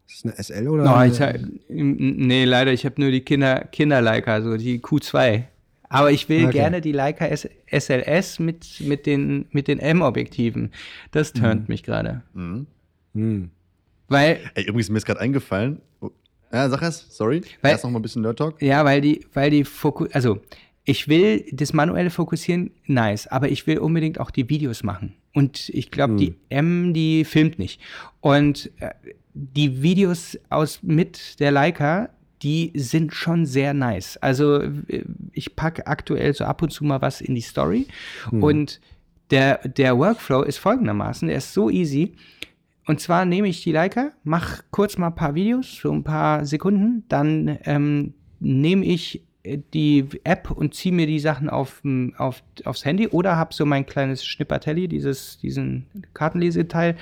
Ist das eine SL oder? No, eine- ich, hab- nee, leider, ich habe nur die Kinder, Kinder-Leica, also die Q2. Aber ich will Okay. gerne die Leica S SLS mit, mit den, mit den M-Objektiven. Das turnt mich gerade. Mhm. Hm. Weil, Ey, übrigens, mir ist gerade eingefallen. Oh, Ja, sag es, sorry. Weil- Erst noch mal ein bisschen Nerd Talk. ja, weil die, weil die Fokus, also ich will das manuelle Fokussieren, nice, aber ich will unbedingt auch die Videos machen. Und ich glaube, die M, die filmt nicht. Und äh, die Videos aus mit der Leica, die sind schon sehr nice. Also äh, ich packe aktuell so ab und zu mal was in die Story. Und der, der Workflow ist folgendermaßen, der ist so easy. Und zwar nehme ich die Leica, mache kurz mal ein paar Videos, so ein paar Sekunden, dann ähm, nehme ich äh, die App und ziehe mir die Sachen auf, auf, aufs Handy oder habe so mein kleines Schnippertelli, dieses, diesen Kartenleseteil,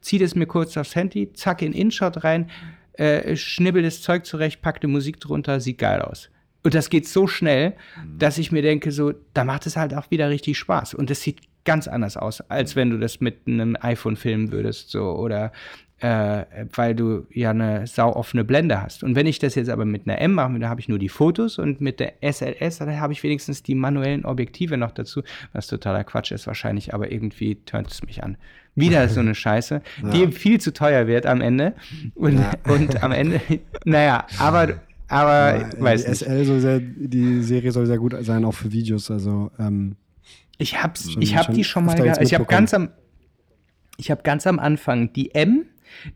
ziehe das mir kurz aufs Handy, zack in InShot rein, äh, schnibbel das Zeug zurecht, pack die Musik drunter, sieht geil aus. Und das geht so schnell, dass ich mir denke, so, da macht es halt auch wieder richtig Spaß. Und das sieht ganz anders aus, als wenn du das mit einem iPhone filmen würdest, so, oder äh, weil du ja eine sauoffene Blende hast. Und wenn ich das jetzt aber mit einer M mache, da habe ich nur die Fotos und mit der SLS, da habe ich wenigstens die manuellen Objektive noch dazu, was totaler Quatsch ist wahrscheinlich, aber irgendwie turnt es mich an. Wieder so eine Scheiße, die viel zu teuer wird am Ende. Und, und am Ende, naja, aber, aber, Ja, weiß die nicht. SL soll sehr, die Serie soll sehr gut sein, auch für Videos. Also, ähm, Ich hab's, Schon- ich hab die schon mal. Ich habe ganz am, ich habe ganz am Anfang die M,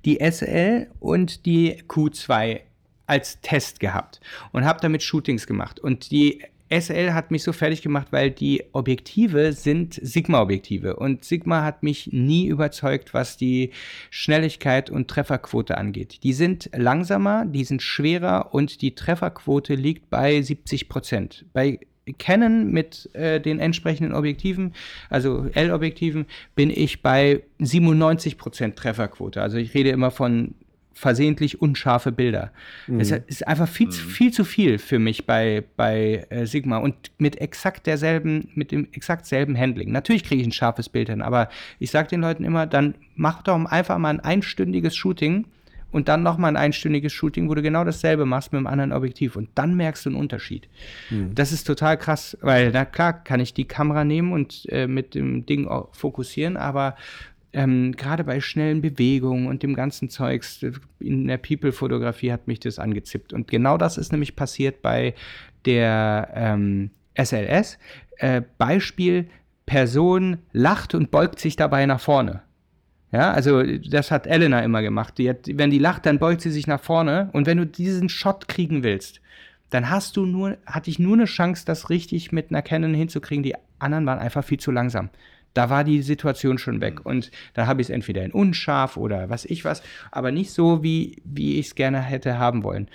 die SL und die Q2 als Test gehabt und habe damit Shootings gemacht. Und die SL hat mich so fertig gemacht, weil die Objektive sind Sigma-Objektive. Und Sigma hat mich nie überzeugt, was die Schnelligkeit und Trefferquote angeht. Die sind langsamer, die sind schwerer und die Trefferquote liegt bei 70 Prozent. Bei Canon mit äh, den entsprechenden Objektiven, also L-Objektiven, bin ich bei 97% Trefferquote. Also ich rede immer von versehentlich unscharfe Bilder. Mhm. Es ist einfach viel, zu, viel zu viel für mich bei, bei äh, Sigma und mit exakt derselben, mit dem exakt selben Handling. Natürlich kriege ich ein scharfes Bild hin, aber ich sage den Leuten immer, dann mach doch einfach mal ein einstündiges Shooting und dann nochmal ein einstündiges Shooting, wo du genau dasselbe machst mit einem anderen Objektiv und dann merkst du einen Unterschied. Das ist total krass, weil na klar kann ich die Kamera nehmen und äh, mit dem Ding fokussieren, aber ähm, gerade bei schnellen Bewegungen und dem ganzen Zeugs in der People-Fotografie hat mich das angezippt. Und genau das ist nämlich passiert bei der ähm, SLS. Äh, Beispiel, Person lacht und beugt sich dabei nach vorne. Ja, also das hat Elena immer gemacht. Die hat, wenn die lacht, dann beugt sie sich nach vorne. Und wenn du diesen Shot kriegen willst, dann hast du nur, hatte ich nur eine Chance, das richtig mit einer Canon hinzukriegen. Die anderen waren einfach viel zu langsam. Da war die Situation schon weg. Und da habe ich es entweder in unscharf oder was ich was, aber nicht so, wie, wie ich es gerne hätte haben wollen.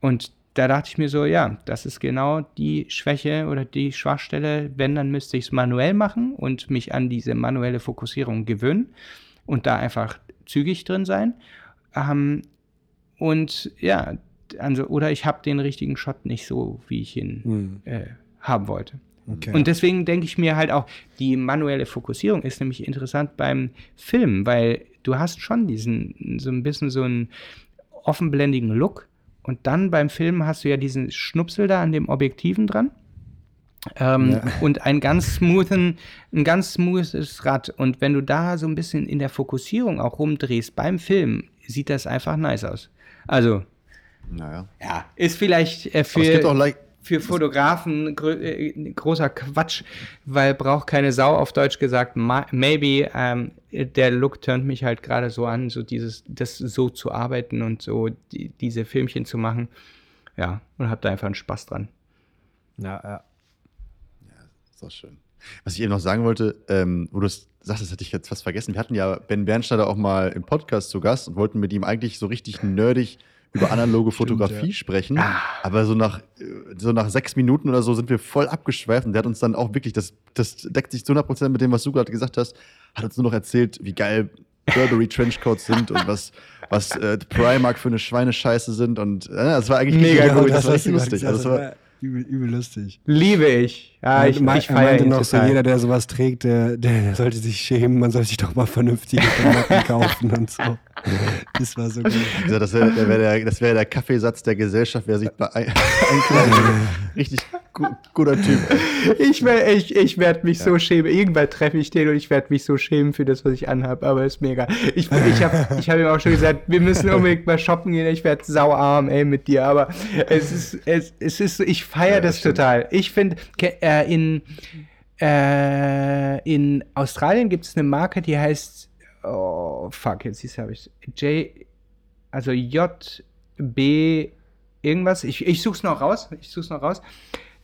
Und da dachte ich mir so, ja, das ist genau die Schwäche oder die Schwachstelle. Wenn, dann müsste ich es manuell machen und mich an diese manuelle Fokussierung gewöhnen und da einfach zügig drin sein. Ähm, und ja, also, oder ich habe den richtigen Shot nicht so, wie ich ihn Hm. äh, haben wollte. Okay. Und deswegen denke ich mir halt auch, die manuelle Fokussierung ist nämlich interessant beim Film, weil du hast schon diesen, so ein bisschen so einen offenblendigen Look und dann beim Film hast du ja diesen Schnupsel da an dem Objektiven dran. Ähm, Ja. Und einen ganz smoothen, ein ganz smoothes Rad. Und wenn du da so ein bisschen in der Fokussierung auch rumdrehst beim Film, sieht das einfach nice aus. Also, Naja. ja, ist vielleicht äh, für für Fotografen grö äh, großer Quatsch, weil braucht keine Sau auf Deutsch gesagt. ma- Maybe ähm, der Look turnt mich halt gerade so an, so dieses, das so zu arbeiten und so die, diese Filmchen zu machen. Ja, und hab da einfach einen Spaß dran. ja, ja. Ist auch schön. Was ich eben noch sagen wollte, ähm, wo du es sagst, das hätte ich jetzt fast vergessen. Wir hatten ja Ben Bernsteiner auch mal im Podcast zu Gast und wollten mit ihm eigentlich so richtig nerdig über analoge Fotografie ja. sprechen. Aber so nach, äh, so nach sechs Minuten oder so sind wir voll abgeschweift und der hat uns dann auch wirklich, das, das deckt sich zu 100% mit dem, was du gerade gesagt hast, hat uns nur noch erzählt, wie geil Burberry Trenchcoats sind und was, was äh, Primark für eine Schweinescheiße sind und äh, das war eigentlich Mega gut, das war hast richtig du lustig. Also, das war, übel, übel lustig. Liebe ich. Ja, ich, mei- ich er feiere ihn noch so, total. jeder, der sowas trägt, der, der sollte sich schämen, man soll sich doch mal vernünftige Klamotten kaufen und so. Das war so gut. Gesagt, das wäre wär der, das wär der Kaffeesatz der Gesellschaft, wer sich bei ein- einkleidet. Richtig gu guter Typ. Ich, wär- ich, ich werde mich so schämen. Irgendwann treffe ich den und ich werde mich so schämen für das, was ich anhabe. Aber ist mega. Ich, ich habe ich hab ihm auch schon gesagt, wir müssen unbedingt mal shoppen gehen. Ich werde sauarm, ey, mit dir. Aber es ist, es, es ist so, ich feiere Ja, das das total. Ich finde, äh, in, äh, in Australien gibt es eine Marke, die heißt, oh, fuck, jetzt habe ich J, also JB irgendwas. Ich, ich such's noch raus. Ich such's noch raus.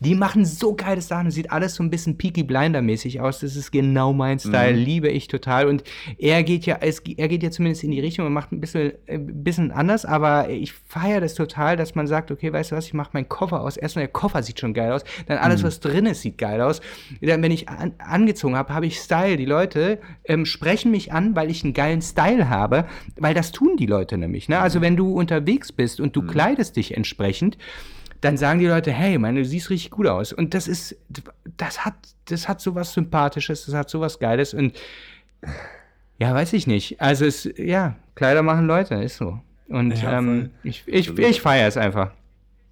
Die machen so geile Sachen. Sieht alles so ein bisschen Peaky Blinder-mäßig aus. Das ist genau mein Style. Mhm. Liebe ich total. Und er geht ja, es, er geht ja zumindest in die Richtung und macht ein bisschen, ein bisschen anders. Aber ich feiere das total, dass man sagt, okay, weißt du was, ich mache meinen Koffer aus. Erstmal der Koffer sieht schon geil aus. Dann alles, was drin ist, sieht geil aus. Dann, wenn ich an, angezogen habe, habe ich Style. Die Leute ähm, sprechen mich an, weil ich einen geilen Style habe. Weil das tun die Leute nämlich. Ne? Also wenn du unterwegs bist und du kleidest dich entsprechend, dann sagen die Leute, hey, meine, du siehst richtig gut aus. Und das ist, das hat, das hat so was Sympathisches, das hat so was Geiles. Und ja, weiß ich nicht. Also es, ja, Kleider machen Leute, ist so. Und Ja, ähm, ich, ich, ich feiere es einfach.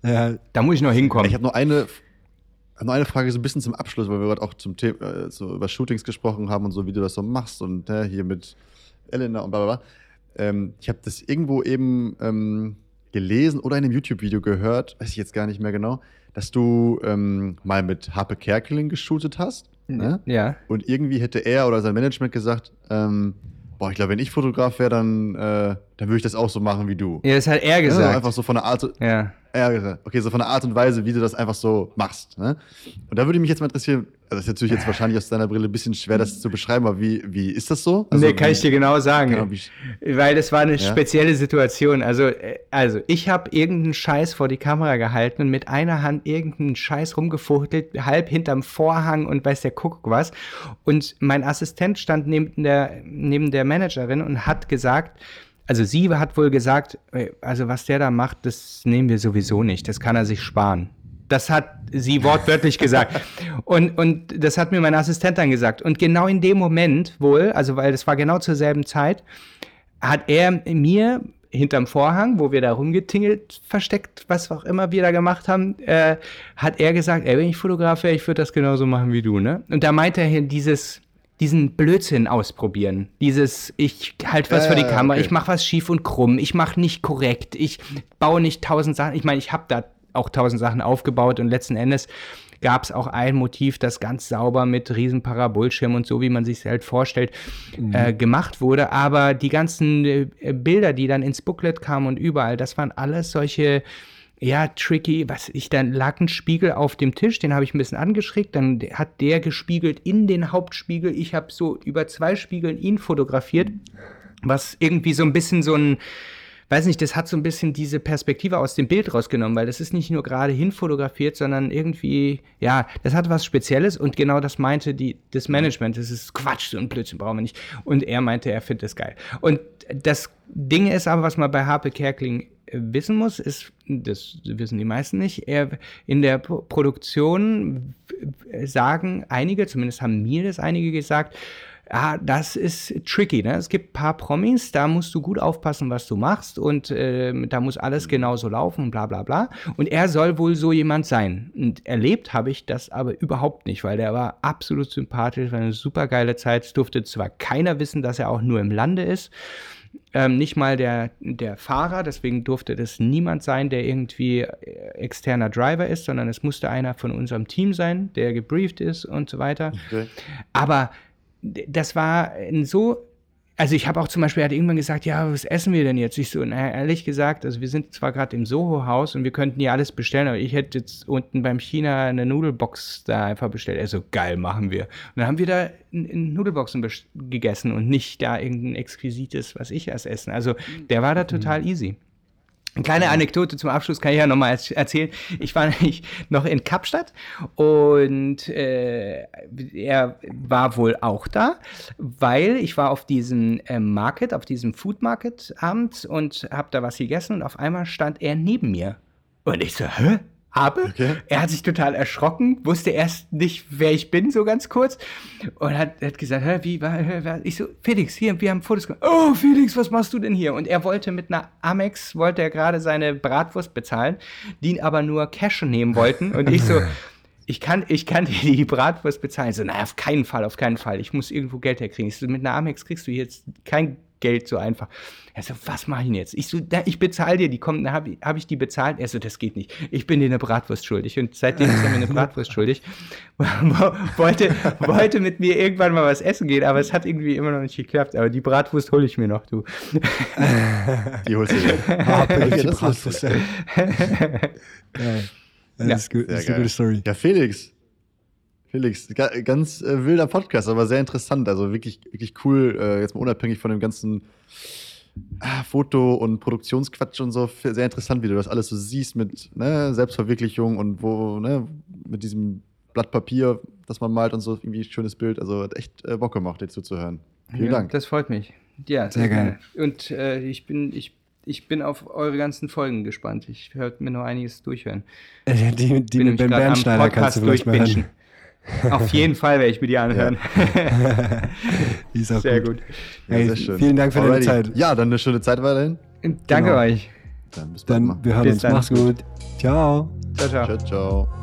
Ja, Da muss ich noch hinkommen. Ich habe noch eine, hab noch eine Frage so ein bisschen zum Abschluss, weil wir gerade auch zum Thema äh, so über Shootings gesprochen haben und so, wie du das so machst und ne, hier mit Elena und bla bla bla. Ähm, ich habe das irgendwo eben ähm, gelesen oder in einem YouTube-Video gehört, weiß ich jetzt gar nicht mehr genau, dass du ähm, mal mit Harpe Kerkeling geshootet hast. Ne? Ja. Und irgendwie hätte er oder sein Management gesagt, ähm, boah, ich glaube, wenn ich Fotograf wäre, dann, äh, dann würde ich das auch so machen wie du. Ja, das hat er Ja, gesagt. einfach so von der Art, Ja. ja, gesagt. okay, so von der Art und Weise, wie du das einfach so machst. Ne? Und da würde mich jetzt mal interessieren, also das ist natürlich jetzt wahrscheinlich aus deiner Brille ein bisschen schwer, das zu beschreiben, aber wie, wie ist das so? Also, nee, kann wie, ich dir genau sagen. Genau, wie, Weil das war eine Ja? spezielle Situation. Also, äh, also ich habe irgendeinen Scheiß vor die Kamera gehalten und mit einer Hand irgendeinen Scheiß rumgefuchtelt, halb hinterm Vorhang und weiß der Kuckuck was. Und mein Assistent stand neben der, neben der Managerin und hat gesagt, also sie hat wohl gesagt, also was der da macht, das nehmen wir sowieso nicht, das kann er sich sparen. Das hat sie wortwörtlich gesagt. Und, und das hat mir mein Assistent dann gesagt. Und genau in dem Moment wohl, also weil das war genau zur selben Zeit, hat er mir hinterm Vorhang, wo wir da rumgetingelt, versteckt, was auch immer wir da gemacht haben, äh, hat er gesagt, ey, wenn ich Fotograf wäre, ich würde das genauso machen wie du, ne? Und da meinte er hier dieses, diesen Blödsinn ausprobieren. Dieses, ich halte was äh, für die Kamera, okay. ich mache was schief und krumm, ich mache nicht korrekt, ich baue nicht tausend Sachen. Ich meine, ich habe da auch tausend Sachen aufgebaut und letzten Endes gab es auch ein Motiv, das ganz sauber mit riesen Parabolschirm und so, wie man sich halt vorstellt, mhm. äh, gemacht wurde. Aber die ganzen äh, Bilder, die dann ins Booklet kamen und überall, das waren alles solche ja, tricky, was ich, dann lag ein Spiegel auf dem Tisch, den habe ich ein bisschen angeschrägt, dann hat der gespiegelt in den Hauptspiegel. Ich habe so über zwei Spiegeln ihn fotografiert, was irgendwie so ein bisschen so ein, weiß nicht, das hat so ein bisschen diese Perspektive aus dem Bild rausgenommen, weil das ist nicht nur gerade hinfotografiert, sondern irgendwie, ja, das hat was Spezielles und genau das meinte die, das Management. Das ist Quatsch, so ein Blödsinn brauchen wir nicht. Und er meinte, er findet das geil. Und das Ding ist aber, was man bei Harpe Kerkling wissen muss, ist, das wissen die meisten nicht, in der Produktion sagen einige, zumindest haben mir das einige gesagt, ja, das ist tricky. Ne? Es gibt ein paar Promis, da musst du gut aufpassen, was du machst und äh, da muss alles mhm. genauso laufen bla bla bla. Und er soll wohl so jemand sein. Und erlebt habe ich das aber überhaupt nicht, weil der war absolut sympathisch, war eine super geile Zeit. Es durfte zwar keiner wissen, dass er auch nur im Lande ist. Ähm, nicht mal der, der Fahrer, deswegen durfte das niemand sein, der irgendwie äh, externer Driver ist, sondern es musste einer von unserem Team sein, der gebrieft ist und so weiter. Okay. Aber das war so also ich habe auch zum Beispiel, er hat irgendwann gesagt, ja, was essen wir denn jetzt? Ich so, naja, ehrlich gesagt, also wir sind zwar gerade im Soho-Haus und wir könnten hier alles bestellen, aber ich hätte jetzt unten beim China eine Nudelbox da einfach bestellt. Er so, geil, machen wir. Und dann haben wir da in, in Nudelboxen gegessen und nicht da irgendein exquisites, was ich erst essen. Also der war da total easy. Eine kleine Anekdote zum Abschluss kann ich ja nochmal erzählen. Ich war nämlich noch in Kapstadt und äh, er war wohl auch da, weil ich war auf diesem äh, Market, auf diesem Food Market Abend und habe da was gegessen und auf einmal stand er neben mir. Und ich so, hä? Habe. Okay. Er hat sich total erschrocken, wusste erst nicht, wer ich bin, so ganz kurz. Und hat, hat gesagt, Hä, wie war, ich so, Felix, hier, wir haben Fotos gemacht. Oh, Felix, was machst du denn hier? Und er wollte mit einer Amex, wollte er gerade seine Bratwurst bezahlen, die aber nur Cash nehmen wollten. Und ich so, ich kann, ich kann dir die Bratwurst bezahlen. So, naja, auf keinen Fall, auf keinen Fall. Ich muss irgendwo Geld herkriegen. Ich so, mit einer Amex kriegst du jetzt kein Geld so einfach. Er so, was mache ich denn jetzt? Ich so, da, ich bezahle dir, die kommen, dann habe ich, hab ich die bezahlt. Er so, das geht nicht. Ich bin dir eine Bratwurst schuldig. Und seitdem ist er mir eine Bratwurst schuldig. wollte, wollte mit mir irgendwann mal was essen gehen, aber es hat irgendwie immer noch nicht geklappt. Aber die Bratwurst hole ich mir noch, du. die holst du dir. Ah, das Bratwurst. Das ja. ist, gut, das ist eine gute Story. Ja, Felix, Felix, ganz äh, wilder Podcast, aber sehr interessant. Also wirklich, wirklich cool, äh, jetzt mal unabhängig von dem ganzen ah, Foto- und Produktionsquatsch und so. Sehr interessant, wie du das alles so siehst mit ne, Selbstverwirklichung und wo, ne, mit diesem Blatt Papier, das man malt und so, irgendwie ein schönes Bild. Also hat echt äh, Bock gemacht, dir zuzuhören. Vielen ja, Dank. Das freut mich. Ja, sehr geil. Und äh, ich bin, ich ich bin auf eure ganzen Folgen gespannt. Ich werde mir noch einiges durchhören. Die, die mit Ben Bernsteiner kannst du durchbingen. Auf jeden Fall werde ich mir die anhören. Ja. die ist auch sehr gut. gut. Hey, sehr schön. Vielen Dank für Alrighty. deine Zeit. Ja, dann eine schöne Zeit weiterhin. Danke genau. euch. Dann bis bald. Dann, wir hören bis uns. Dann. Mach's gut. Ciao. Ciao, ciao. ciao, ciao.